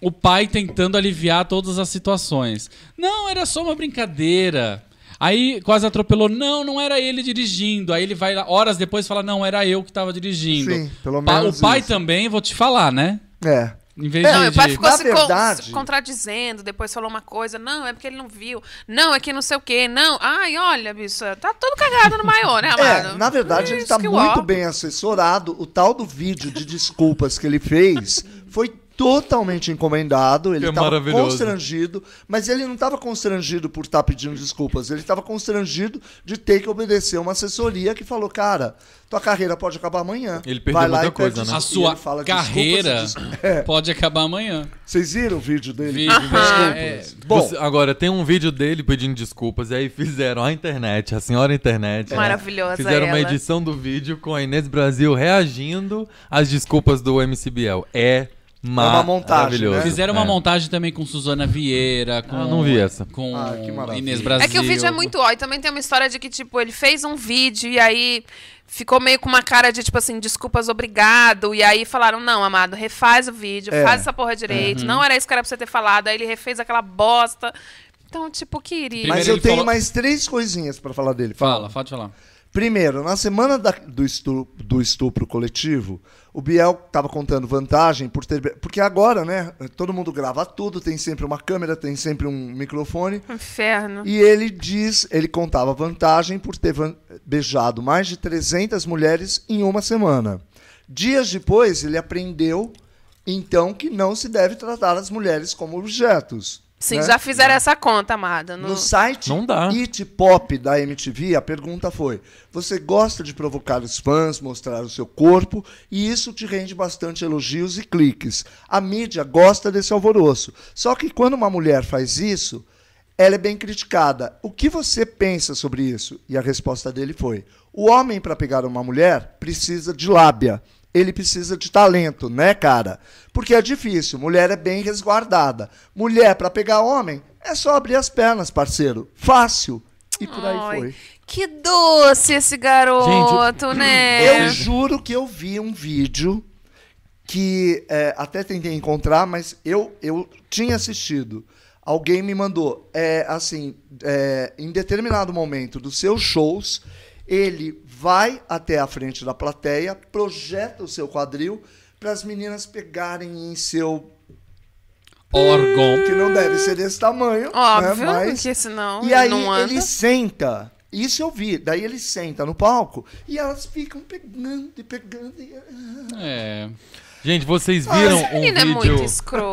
o pai tentando aliviar todas as situações. Não, era só uma brincadeira. Aí quase atropelou. Não, não era ele dirigindo. Aí ele vai lá, horas depois fala: Não, era eu que tava dirigindo. Sim, pelo Pa- menos O pai isso. também, vou te falar, né? É. Em vez É, de. Não, o pai ficou Na se, verdade- contradizendo, depois falou uma coisa. Não, é porque ele não viu. Não, é que não sei o quê. Não. Ai, olha, bicho, tá todo cagado no maior, né, É, amado? na verdade, ele que muito ó. bem assessorado. O tal do vídeo de desculpas que ele fez foi totalmente encomendado. Ele estava maravilhoso. constrangido, mas ele não estava constrangido por estar pedindo desculpas. Ele estava constrangido de ter que obedecer uma assessoria que falou, cara, tua carreira pode acabar amanhã. Ele perdeu Vai lá muita e coisa, né? A desculpas." E sua fala, "Desculpas, carreira [laughs] É. pode acabar amanhã. Vocês viram o vídeo dele? Vi, pedindo desculpas? é. Bom, Você- agora, tem um vídeo dele pedindo desculpas, e aí fizeram a internet, a senhora internet. né? Maravilhosa Fizeram uma ela. edição do vídeo com a Inês Brasil reagindo às desculpas do MC Biel. É uma montagem, né? Fizeram uma É. montagem também com Suzana Vieira, com. Ah, não vi essa. Com Ah. Inês Brasil. É que o vídeo é muito ó. E também tem uma história de que, tipo, ele fez um vídeo e aí ficou meio com uma cara de, tipo assim, desculpas, obrigado. E aí falaram, não, amado, refaz o vídeo, É. faz essa porra direito. Não era isso que era pra você ter falado. Aí ele refez aquela bosta. Então, tipo, queria. Mas eu tenho falou- mais três coisinhas pra falar dele. Fala, pode falar. Primeiro, na semana da- do, estupro, do estupro coletivo, o Biel estava contando vantagem por ter. Porque agora, né? Todo mundo grava tudo, tem sempre uma câmera, tem sempre um microfone. Inferno. E ele diz, ele contava vantagem por ter beijado mais de 300 mulheres em uma semana. Dias depois, ele aprendeu, então, que não se deve tratar as mulheres como objetos. Sim, né? já fizeram essa conta, amada. No... No site Não dá. It Pop da MTV, a pergunta foi: você gosta de provocar os fãs, mostrar o seu corpo, e isso te rende bastante elogios e cliques. A mídia gosta desse alvoroço. Só que quando uma mulher faz isso, ela é bem criticada. O que você pensa sobre isso? E a resposta dele foi: o homem, para pegar uma mulher, precisa de lábia. Ele precisa de talento, né, cara? Porque é difícil. Mulher é bem resguardada. Mulher, para pegar homem, é só abrir as pernas, parceiro. Fácil. E por aí Ai, foi. Que doce esse garoto, né? Eu juro que eu vi um vídeo que é, até tentei encontrar, mas eu, eu tinha assistido. Alguém me mandou. É, assim, é, em determinado momento dos seus shows, ele vai até a frente da plateia, projeta o seu quadril para as meninas pegarem em seu. Órgão. que não deve ser desse tamanho. Óbvio, né, mas- porque senão e aí não anda. ele senta. Isso eu vi. Daí ele senta no palco e elas ficam pegando e pegando. E... É. Gente, vocês viram Esse um é vídeo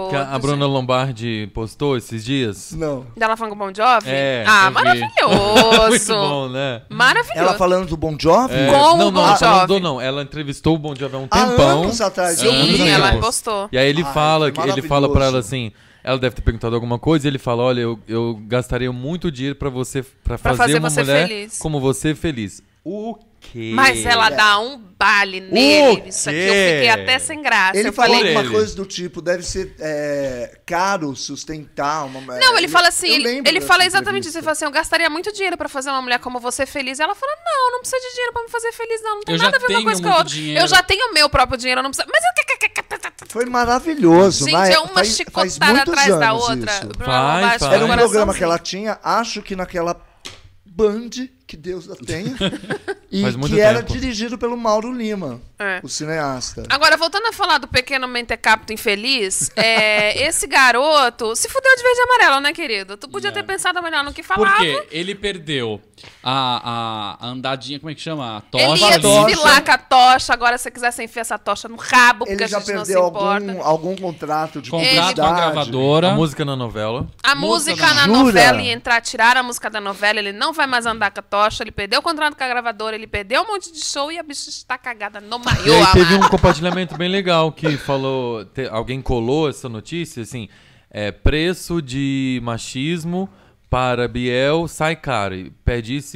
que a a Bruna Lombardi postou esses dias? Não. Dela falando com o Bon Jovi? É, ah, maravilhoso. [laughs] Muito bom, né? Maravilhoso. Ela falando do Bon Jovi? É, Com o não, Bon não, ela falando Jovi. do não. Ela entrevistou o Bon Jovi há um Há tempão. anos atrás. Sim, Eu anos vi. Sim, ela postou. E aí ele Ai, fala, ele fala pra ela assim, ela deve ter perguntado alguma coisa, e ele fala, olha, eu, eu gastaria muito dinheiro pra você para Pra fazer, fazer uma você mulher feliz. como você feliz. O quê? Mas ela dá um baile nele. Isso aqui eu fiquei até sem graça. Ele eu falou falei. Alguma coisa do tipo, deve ser é, caro sustentar uma Não, ele fala assim, eu ele, ele fala exatamente isso. Ele fala assim: eu gastaria muito dinheiro pra fazer uma mulher como você feliz. E ela fala: não, não precisa de dinheiro pra me fazer feliz, não. Não tem Eu já nada a ver uma tenho coisa com a outra. dinheiro. Eu já tenho o meu próprio dinheiro, eu não preciso. Mas eu. Foi maravilhoso. Gente, é uma faz, faz atrás da outra. Era um programa que ela tinha, acho que naquela Band, que Deus a tenha, [laughs] e Faz muito que era tempo. dirigido pelo Mauro Lima, É. o cineasta. Agora, voltando a falar do pequeno mentecapto infeliz, é, [laughs] esse garoto se fudeu de verde e amarelo, né, querido? Tu podia ter pensado melhor no que Por falava. quê? Ele perdeu a, a andadinha, como é que chama? A Ele tocha. ia ali. tocha. desfilar com a tocha, agora se você quiser você enfia essa tocha no rabo, porque Ele a gente não se perdeu importa. algum, algum contrato de Contrato com a gravadora. A música na novela. A Música música na Jura? novela ia entrar, tiraram a música da novela, ele não vai mais andar com a tocha, ele perdeu o contrato com a gravadora, ele perdeu um monte de show e a bicha está cagada no E maior. aí teve um compartilhamento bem legal que falou, te- alguém colou essa notícia, assim, é, preço de machismo para Biel sai caro, e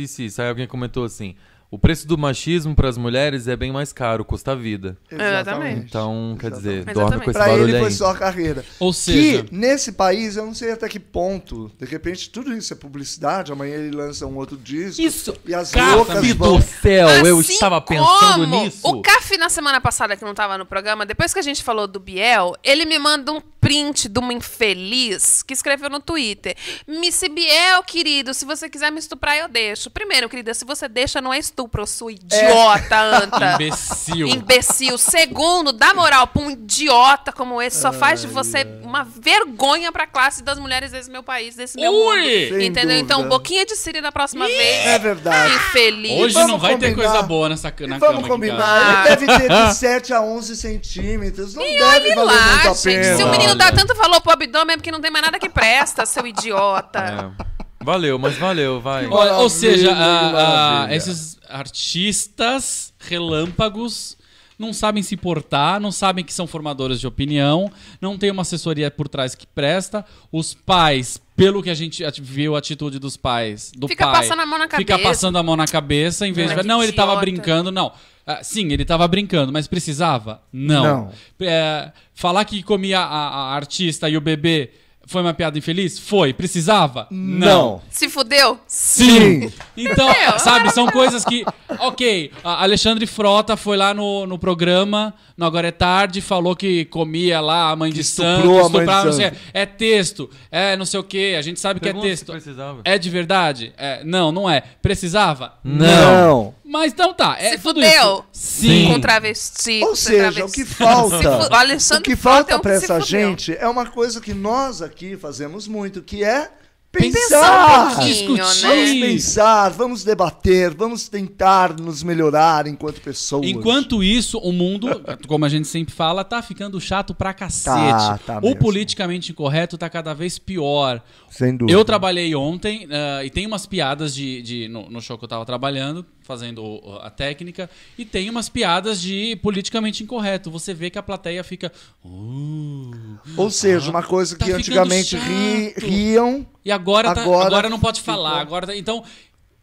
isso, isso. Aí alguém comentou assim, o preço do machismo para as mulheres é bem mais caro, custa a vida. Exatamente. Então, quer dizer, Exatamente. dorme com esse Pra barulho ele foi aí. só a carreira. Ou seja- Que nesse país, eu não sei até que ponto, de repente tudo isso é publicidade, amanhã ele lança um outro disco. Isso, E as Café loucas vão... do céu, eu Assim estava pensando como nisso. O Caf, na semana passada, que não tava no programa, depois que a gente falou do Biel, ele me manda um print de uma infeliz que escreveu no Twitter. Miss Biel, querido, se você quiser me estuprar, eu deixo. Primeiro, querida, se você deixa, não é estupro, eu sou idiota, anta. Imbecil. Imbecil. Segundo, dá moral pra um idiota como esse, só faz de você uma vergonha pra classe das mulheres desse meu país, desse meu Ui! mundo. Sem Entendeu? Então, dúvida. boquinha de Siri da próxima vez. É verdade. Infeliz. Hoje vamos não vai ter combinar. coisa boa nessa E na vamos combinar, ele deve ter de 7 a 11 centímetros, não deve Olhe valer lá, muito a gente. pena. Se o menino dá tanto valor pro abdômen é porque não tem mais nada que presta, seu idiota. É. Valeu, mas valeu, vai. Olha, ou seja, a- a- esses artistas relâmpagos não sabem se portar, não sabem que são formadores de opinião, não tem uma assessoria por trás que presta. Os pais, pelo que a gente viu a atitude dos pais, do Fica pai, passando a mão na Fica cabeça. passando a mão na cabeça em vez Ai, de que não, ele tava brincando, não. Ah, sim, ele tava brincando, mas precisava? Não. Não. É, falar que comia a, a artista e o bebê foi uma piada infeliz? Foi. Precisava? Não. Se fudeu? Sim. Então, sabe, são coisas que. Ok, a Alexandre Frota foi lá no, no programa, no Agora é Tarde, falou que comia lá a mãe de santo, estuprava, não sei, santo. é texto, é não sei o quê, a gente sabe que Pergunta é se texto. precisava. É de verdade? É, não, não é. Precisava? Não. Mas então tá, é Se tudo fudeu? isso. Sim. Com travesti. Ou com seja, travesti. o que falta, [laughs] Se fu- o o que falta é se essa fudeu. gente é uma coisa que nós aqui fazemos muito, que é Pensar pensar. um Discutir. né? Vamos pensar, vamos debater, vamos tentar nos melhorar enquanto pessoas. Enquanto isso, o mundo, como a gente sempre fala, tá ficando chato pra cacete. Tá, tá o mesmo. politicamente incorreto tá cada vez pior. Sem dúvida. Eu trabalhei ontem ah, e tem umas piadas de, de- no, no show que eu tava trabalhando, fazendo a técnica, e tem umas piadas de politicamente incorreto. Você vê que a plateia fica. "Uh", Ou seja, uma coisa tá que ficando antigamente ri- riam. e agora, tá- Agora agora não pode ficou- falar. Agora tá- então,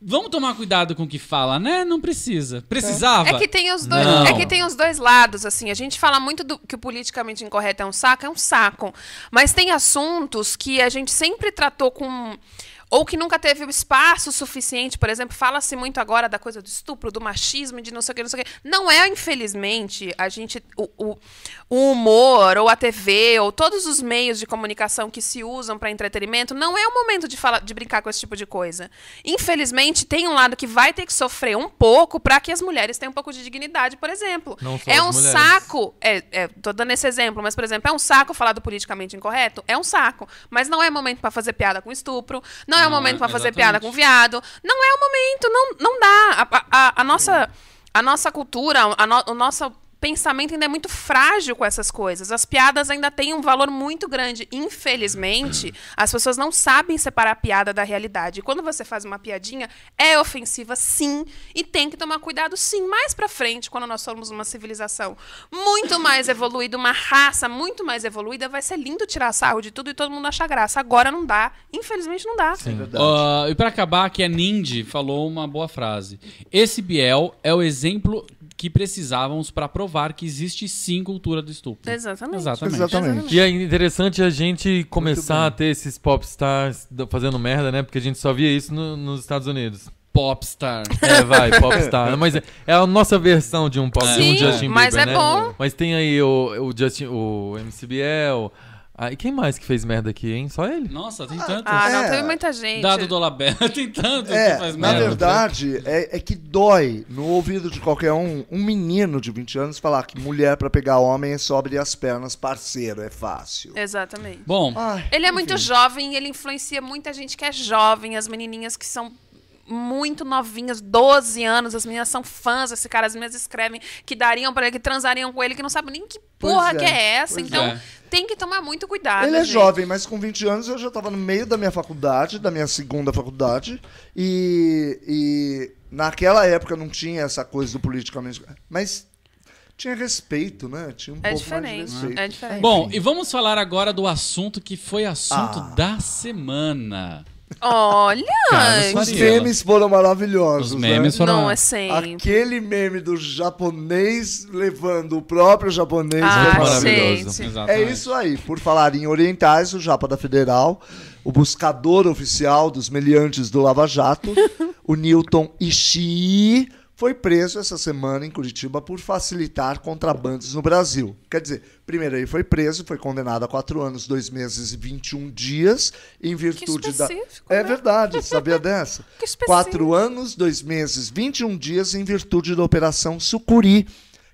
vamos tomar cuidado com o que fala, né? Não precisa. Precisava? É que tem os dois, Não. é que tem os dois lados, assim. A gente fala muito do que o politicamente incorreto é um saco, é um saco. Mas tem assuntos que a gente sempre tratou com ou que nunca teve o espaço suficiente, por exemplo, fala-se muito agora da coisa do estupro, do machismo, de não sei o que, não sei o que. Não é, infelizmente, a gente. O, o, o humor, ou a TV, ou todos os meios de comunicação que se usam para entretenimento, não é o momento de, falar, de brincar com esse tipo de coisa. Infelizmente, tem um lado que vai ter que sofrer um pouco para que as mulheres tenham um pouco de dignidade, por exemplo. Não só é um mulheres. saco. É, é, tô dando esse exemplo, mas, por exemplo, é um saco falar do politicamente incorreto? É um saco. Mas não é momento para fazer piada com estupro, não é o Não, momento para fazer piada com viado. Não é o momento, não, não dá. A, a- a nossa, a nossa cultura, a no- o nosso pensamento ainda é muito frágil com essas coisas. As piadas ainda têm um valor muito grande. Infelizmente, as pessoas não sabem separar a piada da realidade. E quando você faz uma piadinha, é ofensiva sim, e tem que tomar cuidado sim. Mais pra frente, quando nós somos uma civilização muito mais evoluída, uma raça muito mais evoluída, vai ser lindo tirar sarro de tudo e todo mundo achar graça. Agora não dá. Infelizmente não dá. Ah, e pra acabar, que a Nindy falou uma boa frase. Esse Biel é o exemplo que precisávamos pra provar que existe sim cultura do estupro. Exatamente. Exatamente. Exatamente. E é interessante a gente começar a ter esses popstars fazendo merda, né? Porque a gente só via isso no- nos Estados Unidos. Popstar. É, vai, popstar. [laughs] Mas é, é a nossa versão de um pop, de Sim, um Justin Bieber, mas é né? bom. Mas tem aí o, o Justin, o MCBL. Ah, e quem mais que fez merda aqui, hein? Só ele? Nossa, tem tanto. Ah, não, É. teve muita gente. Dado Dolabella, [laughs] tem tanto que É, faz na merda. verdade, é, é que dói no ouvido de qualquer um, um menino de 20 anos falar que mulher pra pegar homem é só abrir as pernas, parceiro, é fácil. Exatamente. Bom, Ai, Ele é muito enfim. jovem e ele influencia muita gente que é jovem, as menininhas que são muito novinhas, 12 anos, as meninas são fãs desse cara, as meninas escrevem que dariam pra ele, que transariam com ele, que não sabem nem que porra é, que é essa. pois Então, é. tem que tomar muito cuidado. Ele é gente. jovem, mas com 20 anos eu já estava no meio da minha faculdade, da minha segunda faculdade, e, e naquela época não tinha essa coisa do politicamente. Mas tinha respeito, né? Tinha um É pouco mais de diferente. respeito. É diferente. bom, e vamos falar agora do assunto que foi assunto Ah. da semana. Olha! Carlos Os memes foram maravilhosos. Os memes né? foram- Não, é sempre. Aquele meme do japonês levando o próprio japonês Ah, foi maravilhoso. É isso aí. Por falar em orientais, o Japa da Federal, o buscador oficial dos meliantes do Lava Jato, [laughs] o Newton Ishii, foi preso essa semana em Curitiba por facilitar contrabandos no Brasil. Quer dizer, primeiro ele foi preso, foi condenado a quatro anos, dois meses e 21 dias, em virtude da. específico, É né? verdade, sabia [laughs] dessa? Que específico. Quatro anos, dois meses, 21 dias, em virtude da Operação Sucuri,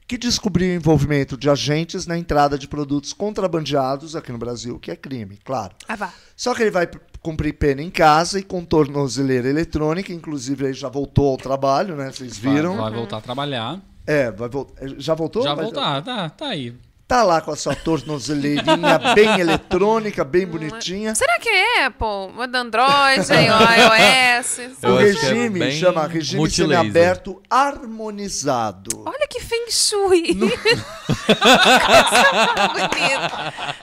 que descobriu o envolvimento de agentes na entrada de produtos contrabandeados aqui no Brasil, que é crime, claro. Ah, vá. Só que ele vai cumprir pena em casa e com tornozeleira eletrônica, inclusive ele já voltou ao trabalho, né? Vocês viram? Vai, vai voltar a trabalhar. É, vai voltar. Já voltou? Já Vai- voltar, tá, tá aí. Tá lá com a sua tornozeleirinha [laughs] bem eletrônica, bem bonitinha. Será que é Apple? É da Android, [laughs] iOS? O é regime bem chama regime multilaser. semiaberto harmonizado. Olha que feng shui. [laughs] Bonito.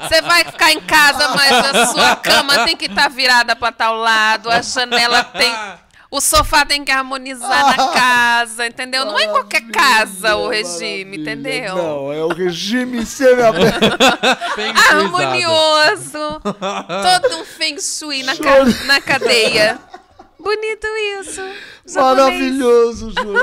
Você vai ficar em casa, mas a sua cama tem que estar virada para tal lado, a janela tem. O sofá tem que harmonizar na [laughs] casa, entendeu? Não é em qualquer casa o regime, Maravilha. entendeu? Não, é o regime [laughs] semi-aberto. Harmonioso. [laughs] Todo um feng shui na, ca- na cadeia. Bonito isso. Maravilhoso, Ju.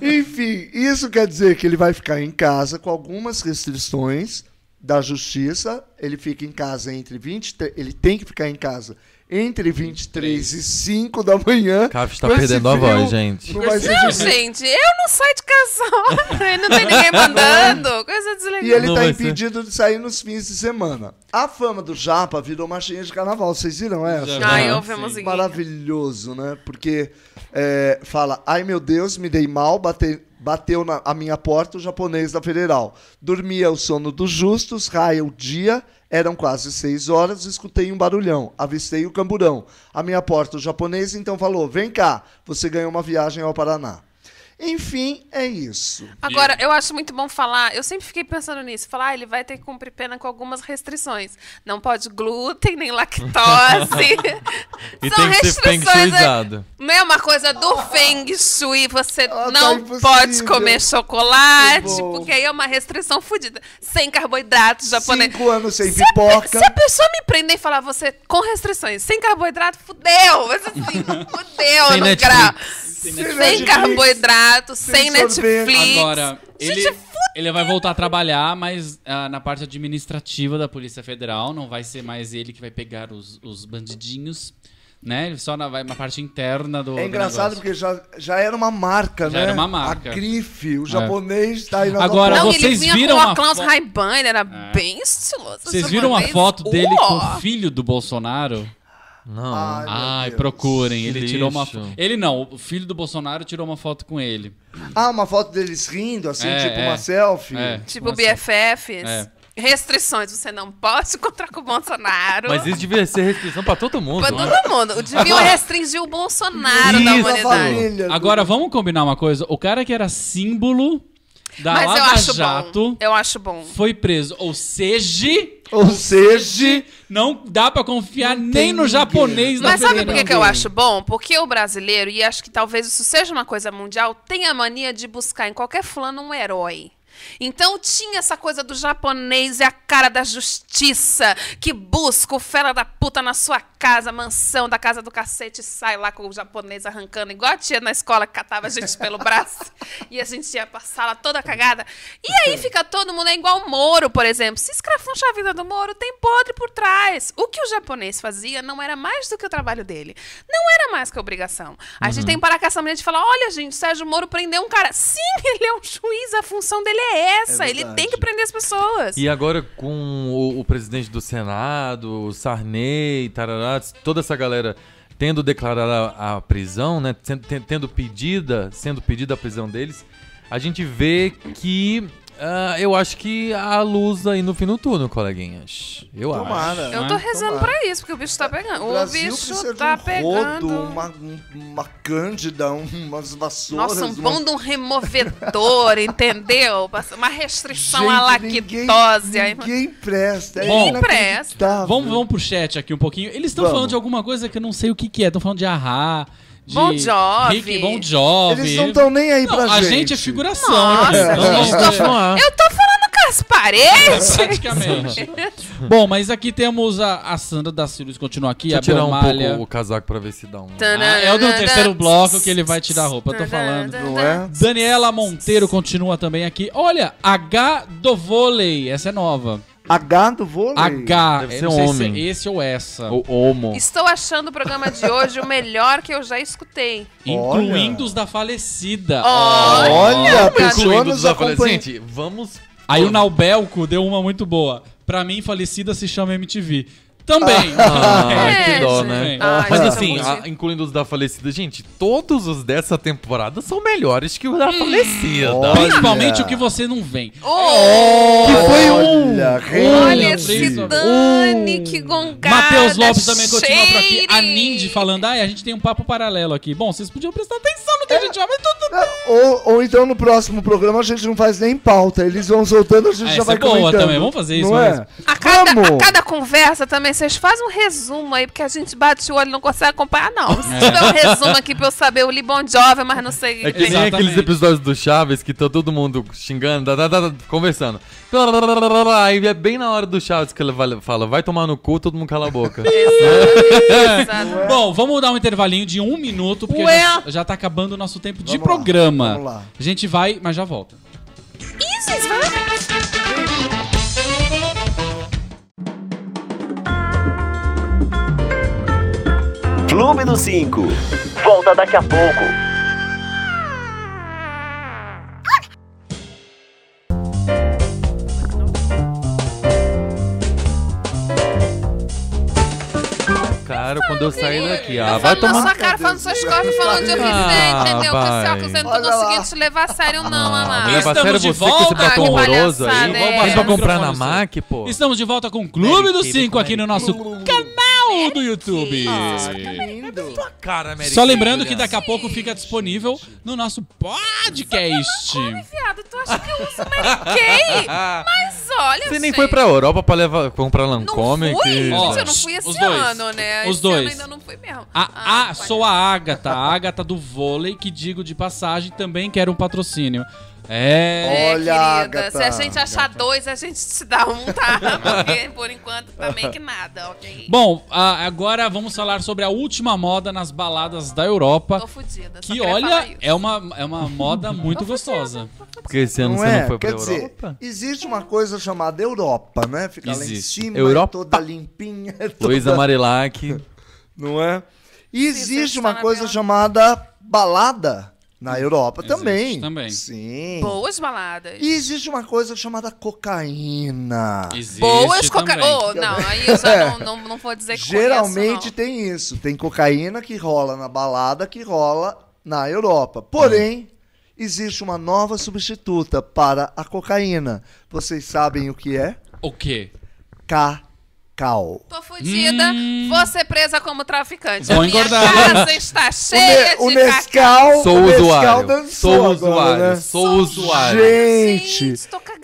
Enfim, isso quer dizer que ele vai ficar em casa com algumas restrições da justiça. Ele fica em casa entre 23. Ele tem que ficar em casa entre 23 e 5 da manhã. Caf está perdendo a voz, gente. Não Não, gente, eu não saio de casa. não tem ninguém mandando. Coisa deslegal. E ele Não tá vai ser. impedido de sair nos fins de semana. A fama do Japa virou marchinha de carnaval. Vocês viram essa? Ah, eu ouvi a sim. musiquinha. Maravilhoso, né? Porque é, fala, ai meu Deus, me dei mal, bate- bateu na a minha porta o japonês da Federal. Dormia o sono dos justos, raia o dia, eram quase seis horas, escutei um barulhão, avistei o camburão. A minha porta o japonês então falou, vem cá, você ganhou uma viagem ao Paraná. Enfim, é isso. Agora, eu acho muito bom falar, eu sempre fiquei pensando nisso, falar, ah, ele vai ter que cumprir pena com algumas restrições. Não pode glúten, nem lactose. [laughs] [laughs] E São tem que ser feng né? shuizado. Não é uma coisa do Feng Shui, você tá não impossível. pode comer chocolate, porque aí é uma restrição fodida. Sem carboidratos japonês. Cinco anos sem Se a, pipoca. se a pessoa me prender e falar você com restrições, sem carboidrato, fudeu. Mas assim, [laughs] fudeu Sem no Netflix. grau. Sem Sem carboidrato, sem sem, sorvete. Netflix. Agora, ele, Gente, ele vai voltar a trabalhar, mas ah, na parte administrativa da Polícia Federal. Não vai ser mais ele que vai pegar os, os bandidinhos, né? Ele só na, vai na parte interna do. É do engraçado negócio. porque já, já era uma marca, Já né? era uma marca. A grife, o japonês tá aí na Agora, Não, vocês ele vinha viram o Klaus fo- Ray-Ban, ele era É. bem estiloso. Vocês viram a foto dele com o filho do Bolsonaro? Não. Ai, Ai, Deus. procurem. Ele tirou uma lixo. foto. Ele não, o filho do Bolsonaro tirou uma foto com ele. Ah, uma foto deles rindo, assim, É, tipo é. uma selfie. É. Tipo Nossa. BFFs. É. Restrições, você não pode encontrar com o Bolsonaro. Mas isso devia ser restrição pra todo mundo. Pra né? todo mundo. Deviam restringir o Bolsonaro da Isso. Da humanidade. família. Agora, vamos combinar uma coisa. O cara que era símbolo da Mas eu Lava acho Jato bom. Eu acho bom. foi preso. Ou seja, Ou seja, não dá pra confiar Não nem no ninguém. japonês da Mas sabe por que, que eu acho bom? Porque o brasileiro, e acho que talvez isso seja uma coisa mundial, tem a mania de buscar em qualquer fulano um herói. Então tinha essa coisa do japonês e a cara da justiça que busca o fera da puta na sua casa, mansão da casa do cacete, e sai lá com o japonês arrancando, igual a tia na escola que catava a gente pelo braço e a gente ia pra sala toda cagada. E aí fica todo mundo, é igual o Moro, por exemplo. Se escrafuncha a vida do Moro, tem podre por trás. O que o japonês fazia não era mais do que o trabalho dele. Não era mais que a obrigação. A gente tem que parar com essa maneira de falar: olha, gente, o Sérgio Moro prendeu um cara. Sim, ele é um juiz, a função dele é essa. É ele tem que prender as pessoas. E agora com o, o presidente do Senado, o Sarney, tarará, toda essa galera tendo declarado a, a prisão, né, tendo pedida, sendo pedida a prisão deles, a gente vê que ah, eu acho que há luz aí no fim do túnel, coleguinhas. Eu tomara. Eu Não tô é? rezando Tomara. pra isso, porque o bicho tá pegando. O Brasil bicho tá de um pegando. rodo, uma, um- uma cândida, um- umas vassouras. Nossa, um uma- bom de um removedor, [laughs] entendeu? Uma restrição à Gente, ninguém- lactose. Aí- Ninguém presta. É Bom, inacreditável. Vamos, vamos pro chat aqui um pouquinho. Eles estão falando de alguma coisa que eu não sei o que, que é. Estão falando de Ahá, de Bon Jovi. Rick, Bon Jovi. Eles não estão nem aí Não, pra a gente. gente é figuração. Nossa, né? Então, Vamos vamos- continuar. Eu tô falando com as paredes. [laughs] Praticamente. [laughs] Bom, mas aqui temos a, a Sandra da Sirius continua aqui, Deixa eu a tirar um Bormalha. pouco o casaco pra ver se dá um... Ah, é o do terceiro bloco que ele vai tirar a roupa, eu tô falando. Não é? Daniela Monteiro continua também aqui. Olha, H do vôlei. Essa é nova. H do vôlei. H. Deve eu ser não sei se homem. é esse ou essa. O homo. Estou achando o programa de hoje o melhor que eu já escutei. Incluindo os da falecida. Olha! Olha, Incluindo os da fale- acompanha. Gente, vamos... Aí o Naubelco deu uma muito boa. Pra mim, falecida se chama MTV. Também. [laughs] Ah, [laughs] É, que dó, né? Ai, Mas gente, assim, essa a- incluindo os da falecida, gente, todos os dessa temporada são melhores que os da falecida. Olha. Principalmente o que você não vem. Oh, Que foi um- Olha, olha Olha, esse Dani, que gongada. Matheus Lopes também continua por aqui. A. Nindy falando, ai, a gente tem um papo paralelo aqui. Bom, vocês podiam prestar atenção que a gente vai, mas tudo bem. Ou, ou então no próximo programa a gente não faz nem pauta. Eles vão soltando, a gente Ah, já essa vai é boa comentando. também, vamos fazer isso Não mesmo. é? A cada, Vamos! a cada conversa também, vocês fazem um resumo aí, porque a gente bate o olho e não consegue acompanhar, não. Se É. tiver um resumo aqui pra eu saber o Li Bon Jovi, mas não sei. É que nem Exatamente. aqueles episódios do Chaves que tá todo mundo xingando, tá, tá, tá, conversando. Aí é bem na hora do Chaves que ele vai- fala, vai tomar no cu, todo mundo cala a boca. [laughs] Exato. Bom, vamos dar um intervalinho de um minuto, porque Ué. já, já tá acabando o nosso tempo de Vamos lá, programa. vamos lá. A gente vai, mas já volta. Isso, isso vai. Clube do 5. Volta daqui a pouco. Cara, eu sair daqui, ah, Eu vai falo na tomar. sua cara, falando suas costas, falando de eu Ah, entendeu? vai. Que esse óculos eu não tô conseguindo te levar a sério, não, amado. Leva a Estamos sério de você com esse volta. batom Ah, horroroso aí. palhaçada é pra comprar na Mac, pô. Estamos de volta com o Clube dos Kay, 5 com aqui no nosso canal do YouTube. Lindo. Cara, Mary Só lembrando que daqui a pouco fica disponível no nosso podcast. Viado, tu acha que eu uso Mary Kay? Mas [laughs] olha, Você nem gente, foi pra Europa pra levar, comprar Não Lancôme? fui? que- Ó, eu não fui esse os dois. ano, né? Os esse dois. ano ainda não fui mesmo. A, Ah, a, sou a Ágata, a Ágata do vôlei, que digo de passagem, também quero um patrocínio. É. É, Olha, querida, Agatha. se a gente achar dois, a gente te dá um, tá? [laughs] Porque por enquanto também que nada, ok? Bom, a- agora vamos falar sobre a última moda nas baladas da Europa. Tô fudida. Que olha, é uma, é uma moda muito gostosa. Porque esse ano Não você é? não foi pra Quer dizer, Europa? existe uma coisa chamada Europa, né? Fica lá em Existe. cima, Europa. toda limpinha. Luiz toda- Marilac. [laughs] Não é? E existe uma coisa chamada balada na Europa Existe também. também. Sim. Boas baladas. E existe uma coisa chamada cocaína. Existe Boas coca... também. Oh, não, [laughs] aí eu já não, não, não vou dizer que Geralmente conheço, tem isso. Tem cocaína que rola na balada que rola na Europa. Porém, existe uma nova substituta para a cocaína. Vocês sabem o que é? O quê? Cacau. Tô fudida, Hum. vou ser presa como traficante. Vou a minha engordar. casa está [laughs] cheia o, de o. Nescau, Sou o Nescau usuário. dançou Sou agora, usuário. né? Sou usuário. Gente,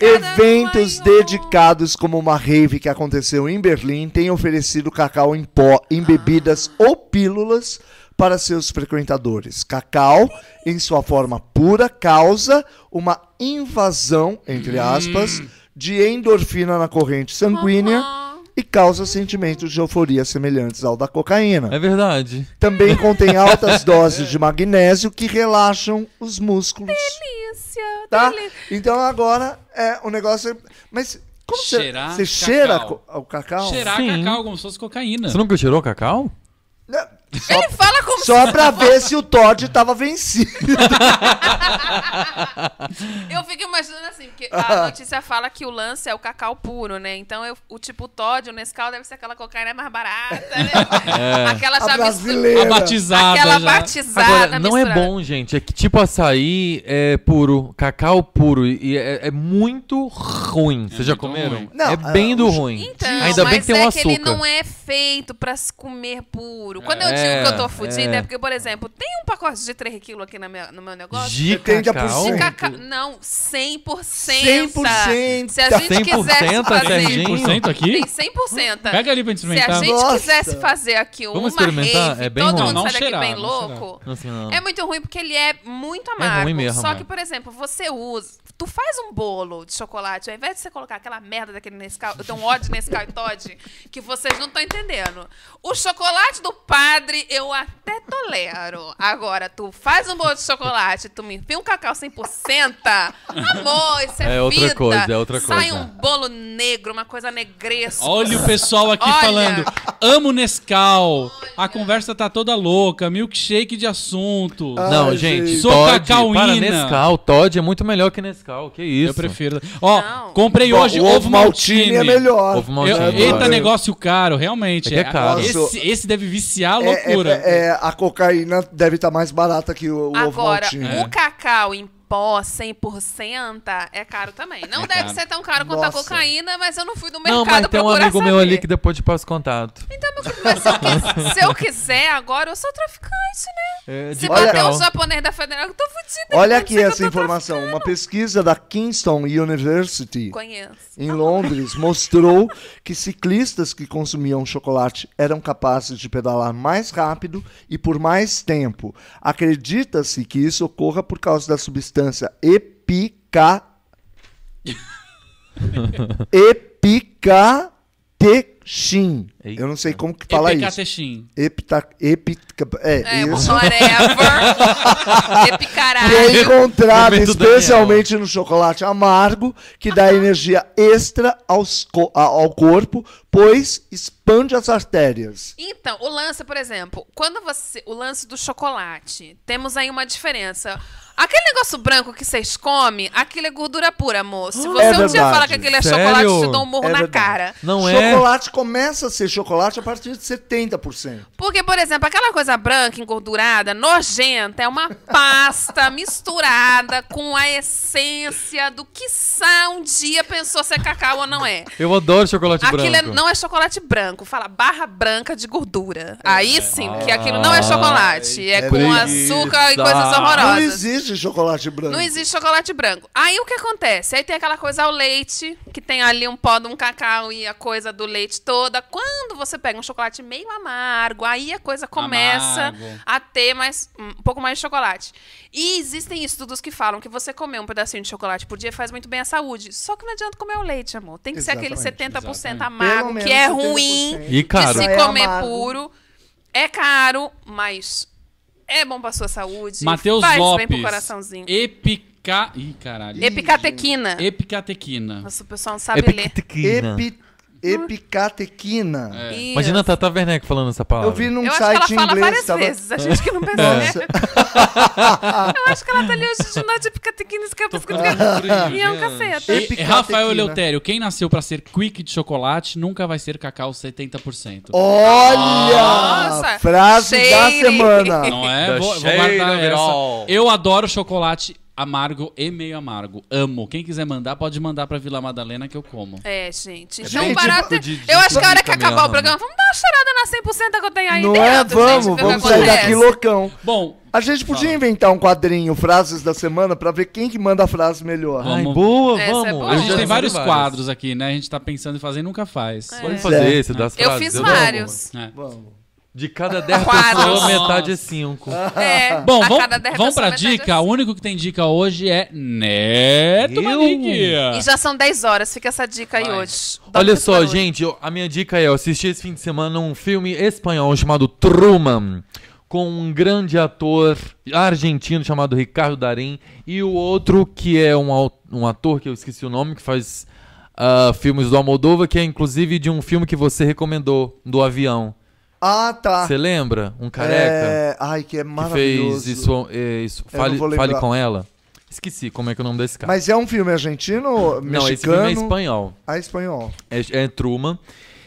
eventos dedicados como uma rave que aconteceu em Berlim têm oferecido cacau em pó em bebidas ou pílulas para seus frequentadores. Cacau, em sua forma pura, causa uma invasão, entre aspas, de endorfina na corrente sanguínea Aham. E causa sentimentos de euforia semelhantes ao da cocaína. É verdade. Também contém [laughs] altas doses de magnésio que relaxam os músculos. Delícia, Tá? delícia. Então agora é o negócio. é- Mas como você- Cheirar você cheira o cacau? Cheirar Sim. cacau como se fosse cocaína. Você nunca cheirou cacau? Né? Só, Ele fala como só pra ver se o Todd tava vencido. [laughs] Eu fico imaginando assim, porque a notícia fala que o lance é o cacau puro, né? Então eu- o tipo Todd, o Nescau deve ser aquela cocaína mais barata, né? Aquela A já brasileira. A batizada Aquela já. batizada Agora, não é misturada. bom, gente. É que tipo açaí é puro, cacau puro. E é, é muito ruim. Vocês já muito comeram? ruim. Não, é bem ah, do ruim. Então, Ainda mas bem que tem é um que açúcar. ele não é feito pra se comer puro. Quando eu É, digo que eu tô fudida, é. é. porque, por exemplo, tem um pacote de 3 quilos aqui na minha- no meu negócio. De 70%. cacau? De cacau. Não, 100%. 100%. Se a gente 100%, quisesse fazer. Serginho? 100% aqui? Tem 100%. Pega ali pra Se experimentar. a gente Nossa. quisesse fazer aqui uma Vamos experimentar? rave, É bem todo ruim. mundo Não, sai daqui cheirar, bem não louco. Assim, não. É muito ruim porque ele é muito amargo. ruim mesmo, Só é. que, por exemplo, você usa. Tu faz um bolo de chocolate, ao invés de você colocar aquela merda daquele Nescau, eu tenho um ódio Nescau e Todd, que vocês não estão entendendo. O chocolate do padre eu até tolero. Agora, tu faz um bolo de chocolate, tu me enfia um cacau 100%, amor, isso é, É outra vida. coisa, é outra Sai coisa. um bolo negro, uma coisa negresca. Olha o pessoal aqui Olha. falando. Amo Nescau. A conversa tá toda louca. Milkshake de assunto. Não, Ai, gente, gente. Sou cacauína. para Nescau. Todd é muito melhor que Nescau. Que isso? Eu prefiro. Ó, Não. comprei Bom, hoje o ovo maltine. é melhor. Ovo Eu- maltine. eita, É. negócio caro, realmente. É que é caro. Esse, esse deve viciar a É, loucura. é- é, a cocaína deve estar mais barata que o, o ovo Agora, maltine. É. o cacau em pó 100% é caro também. Não É deve caro. ser tão caro quanto a Nossa. cocaína, mas eu não fui no mercado Não, mas tem um procurar amigo meu saber. ali que depois te passa contato. Então, meu querido, mas se eu, quis- se eu quiser agora, eu sou traficante, né? É, Se Olha- bater um japonês da federal, eu tô fudida. Olha aqui essa informação. Uma pesquisa da Kingston University Conheço. em Londres mostrou que ciclistas que consumiam chocolate eram capazes de pedalar mais rápido e por mais tempo. Acredita-se que isso ocorra por causa da substância epica... [laughs] epicatexin. Eita. Eu não sei como que fala isso. Epicatexin. Epita, epica, é, É, isso. whatever. Que [laughs] é Epicaralho. encontrado especialmente no chocolate amargo, que dá energia extra aos ao corpo, pois expande as artérias. Então, o lance, por exemplo, quando você. O lance do chocolate, temos aí uma diferença. Aquele negócio branco que vocês comem, aquilo é gordura pura, amor. Se você É um dia falar que aquilo é Sério? chocolate, eu te dou um murro É na verdade. cara. Não é? chocolate começa a ser chocolate a partir de 70%. Porque, por exemplo, aquela coisa branca, engordurada, nojenta, é uma pasta [laughs] misturada com a essência do que um dia pensou ser cacau ou não é. Eu adoro chocolate Aquilo é- branco. não é chocolate branco, fala barra branca de gordura. Aí sim, que aquilo não é chocolate. É, é com preguiça. açúcar e coisas Não horrorosas. Existe chocolate branco. Não existe chocolate branco. Aí o que acontece? Aí tem aquela coisa ao leite, que tem ali um pó de um cacau e a coisa do leite toda. Quando você pega um chocolate meio amargo, aí a coisa começa Amargo. a ter mais, um pouco mais de chocolate. E existem estudos que falam que você comer um pedacinho de chocolate por dia faz muito bem à saúde. Só que não adianta comer o leite, amor. Tem que ser aquele Exatamente, 70% exatamente. amargo, que é menos 70%. ruim E caro. de se é comer amargo. puro. É caro, mas é bom pra sua saúde. Matheus faz Lopes. bem pro coraçãozinho. Epica... Ih, caralho. Epicatequina. Epicatequina. Nossa, o pessoal não sabe ler. Epicatequina. Epi, epicatequina. É. Imagina a Tata Werneck falando essa palavra. Eu vi num Eu acho que ela site fala inglês. várias tava- vezes. A gente que não [laughs] percebe. Nossa. [laughs] Eu acho que ela tá ali hoje de noite epicatequina. Isso que é E é um caceta. E- Epicatequina. Rafael Eleutério, quem nasceu pra ser quick de chocolate nunca vai ser cacau 70%. Olha! Nossa, frase da shady. semana. Não é? Vou, vou guardar essa. Eu adoro chocolate amargo e meio amargo. Amo. Quem quiser mandar, pode mandar pra Vila Madalena que eu como. É, gente. É Então, tipo de- de eu acho que a hora que acabar o mesmo. programa, vamos dar uma cheirada na 100% que eu tenho aí Não dentro, é? gente, Vamos, que vamos sair acontece. daqui loucão. Bom, A gente podia Fala. inventar um quadrinho, frases da semana, pra ver quem que manda a frase melhor. Vamos. Ai, boa, Essa é vamos. boa. a gente tem vários várias. quadros aqui, né? A gente tá pensando em fazer e nunca faz. Pode Pois fazer é. esse das Eu frases. fiz vários. É. Vamos. De cada [laughs] 10 Quadros. pessoas, metade é 5. É, [laughs] Bom, a vamos, cada dez vamos pra pessoas, metade dica. é O único que tem dica hoje é Neto Eu? Manique. E já são 10 horas, fica essa dica aí Vai. hoje. Dorme Olha esse só, barulho. gente, eu- a minha dica é: eu assisti esse fim de semana um filme espanhol chamado Truman, com um grande ator argentino chamado Ricardo Darim, e o outro que é um, au- um ator que eu esqueci o nome, que faz ah, filmes do Almodóvar, que é inclusive de um filme que você recomendou, do avião. Ah, tá. Você lembra? Um careca É... Ai, que é que maravilhoso. fez isso. é, isso. Fale, fale com ela. Esqueci como é que é o nome desse cara. Mas é um filme argentino, Não, esse filme mexicano? é espanhol. Ah, espanhol. É, é Truman.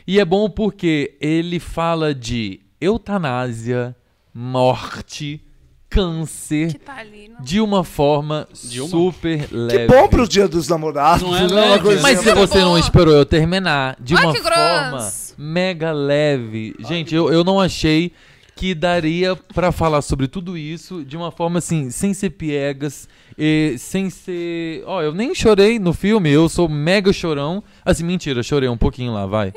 E é bom porque ele fala de eutanásia, morte, câncer, Que tá ali, não. de uma forma De uma? super Que leve. bom pro dia dos namorados. Não é né? Uma leve, coisinha Mas se Muito você não esperou eu terminar, de Ai, uma que forma mega leve. Gente, eu, eu não achei que daria pra falar sobre tudo isso de uma forma assim, sem ser piegas, e sem ser. Ó, eu nem chorei no filme, eu sou mega chorão. Assim, mentira, chorei um pouquinho lá, vai.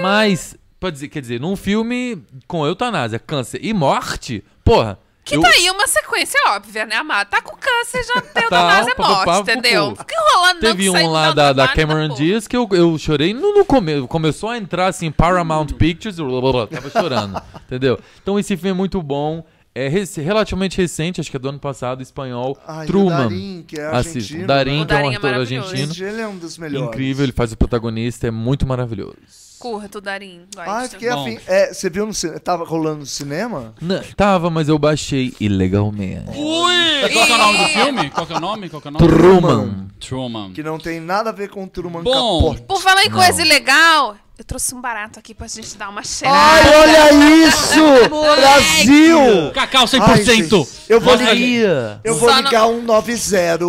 Mas, pode dizer, quer dizer, num filme com eutanásia, câncer e morte, porra. Que eu- tá aí uma sequência óbvia, né, amado? Tá com câncer, já tem Tá, pá, pá, morte, pá, entendeu? Fica enrolando, não, Teve um lá da, da trabalho, Cameron. Diaz que eu, eu chorei no, no começo. Começou a entrar assim, Paramount Pictures, blá, blá, blá, tava chorando. [laughs] entendeu? Então esse filme é muito bom. É rec- relativamente recente, acho que é do ano passado, espanhol. Ai, o Truman. Darim, que é argentino. O Darim, O que é um é ator maravilhoso. argentino. Ele é um dos melhores. Incrível, ele faz o protagonista, é muito maravilhoso. Curto, Darim. Gosto. Ah, fiquei Bom. afim. É, você viu no cinema? Tava rolando no cinema? Não, tava, mas eu baixei ilegalmente. Ui! Qual que é o nome do filme? Qual que é o nome? Qual que é o nome? Truman. Truman. Que não tem nada a ver com Truman Bom. Capote. Por falar em coisa ilegal, Eu trouxe um barato aqui pra gente dar uma cheirada. Ai, olha [laughs] isso! Brasil! Cacau 100%. Ai, gente, eu vou. Maria. Eu vou Só ligar um 90.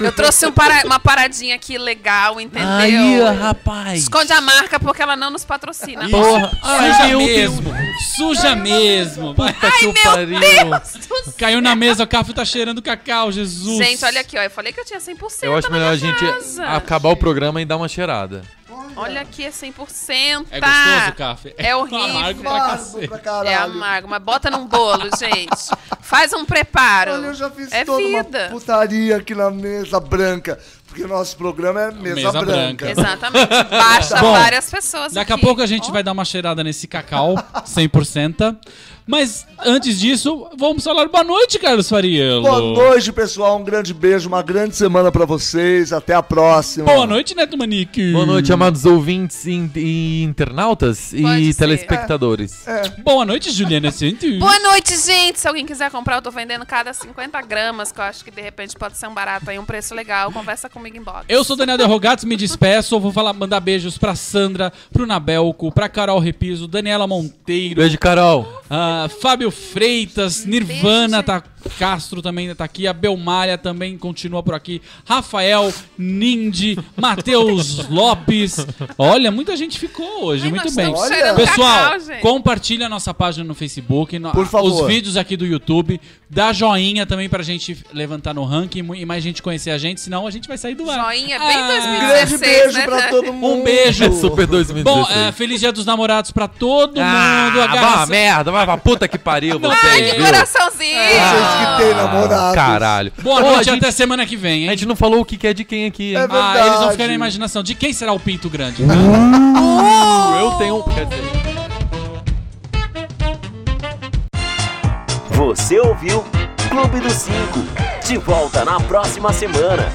Eu trouxe um para- uma paradinha aqui legal, entendeu? Aí, rapaz. Esconde a marca porque ela não nos patrocina. Porra. Ai, Suja meu mesmo. Suja mesmo. Puta que o pariu. Caiu na mesa, o Café tá cheirando cacau, Jesus. Gente, olha aqui, ó. Eu falei que eu tinha 100% Eu acho melhor a gente casa. acabar o programa e dar uma cheirada. Olha aqui, é 100%. É gostoso, Café? É horrível. amargo pra pra É caralho. amargo, mas bota num bolo, [laughs] gente. Faz um preparo. Olha, eu já fiz é toda vida. uma putaria aqui na mesa branca. Porque o nosso programa é mesa, Mesa branca. branca. Exatamente. Basta Bom, várias pessoas Daqui a aqui. pouco a gente vai dar uma cheirada nesse cacau, 100%. Mas antes disso, vamos falar boa noite, Carlos Fariello. Boa noite, pessoal. Um grande beijo, uma grande semana pra vocês. Até a próxima. Boa noite, Neto Manique. Boa noite, amados ouvintes e, e internautas Pode e ser. telespectadores. Boa noite, Juliana Santos. [laughs] Boa noite, gente. Se alguém quiser comprar, eu tô vendendo cada 50 gramas, que eu acho que de repente pode ser um barato aí, um preço legal. Conversa comigo em box. Eu sou Daniel Derrogatos, me despeço. Vou falar, mandar beijos pra Sandra, pro Nabelco, pra Carol Repiso, Daniela Monteiro, Beijo, Carol. ah, Fábio Freitas, Nirvana Beijo, tá, Castro também tá aqui, a Belmalha também continua por aqui, Rafael, Nindy, Matheus [laughs] Lopes. Olha, muita gente ficou hoje, Ai, muito bem. Pessoal, cacau, gente. compartilha a nossa página no Facebook, no- Por favor. os vídeos aqui do YouTube, dá joinha também pra gente levantar no ranking e mais gente conhecer a gente, senão a gente vai sair do ar. Joinha, bem Ah, 2016, Grande beijo né? pra todo mundo. Um beijo. Super 2016. Bom, é, feliz dia dos namorados pra todo ah, mundo. Agarra uma merda, vai pra puta que pariu vocês, Ai, que viu? coraçãozinho. Vocês que têm namorados. Caralho. Boa Ô, noite a gente, até semana que vem, a hein? gente não falou o que é de quem aqui? É Ah, verdade. eles vão ficar na imaginação. De quem será o pinto grande? Eu tenho... Quer dizer... Você ouviu Clube dos Cinco. De volta na próxima semana.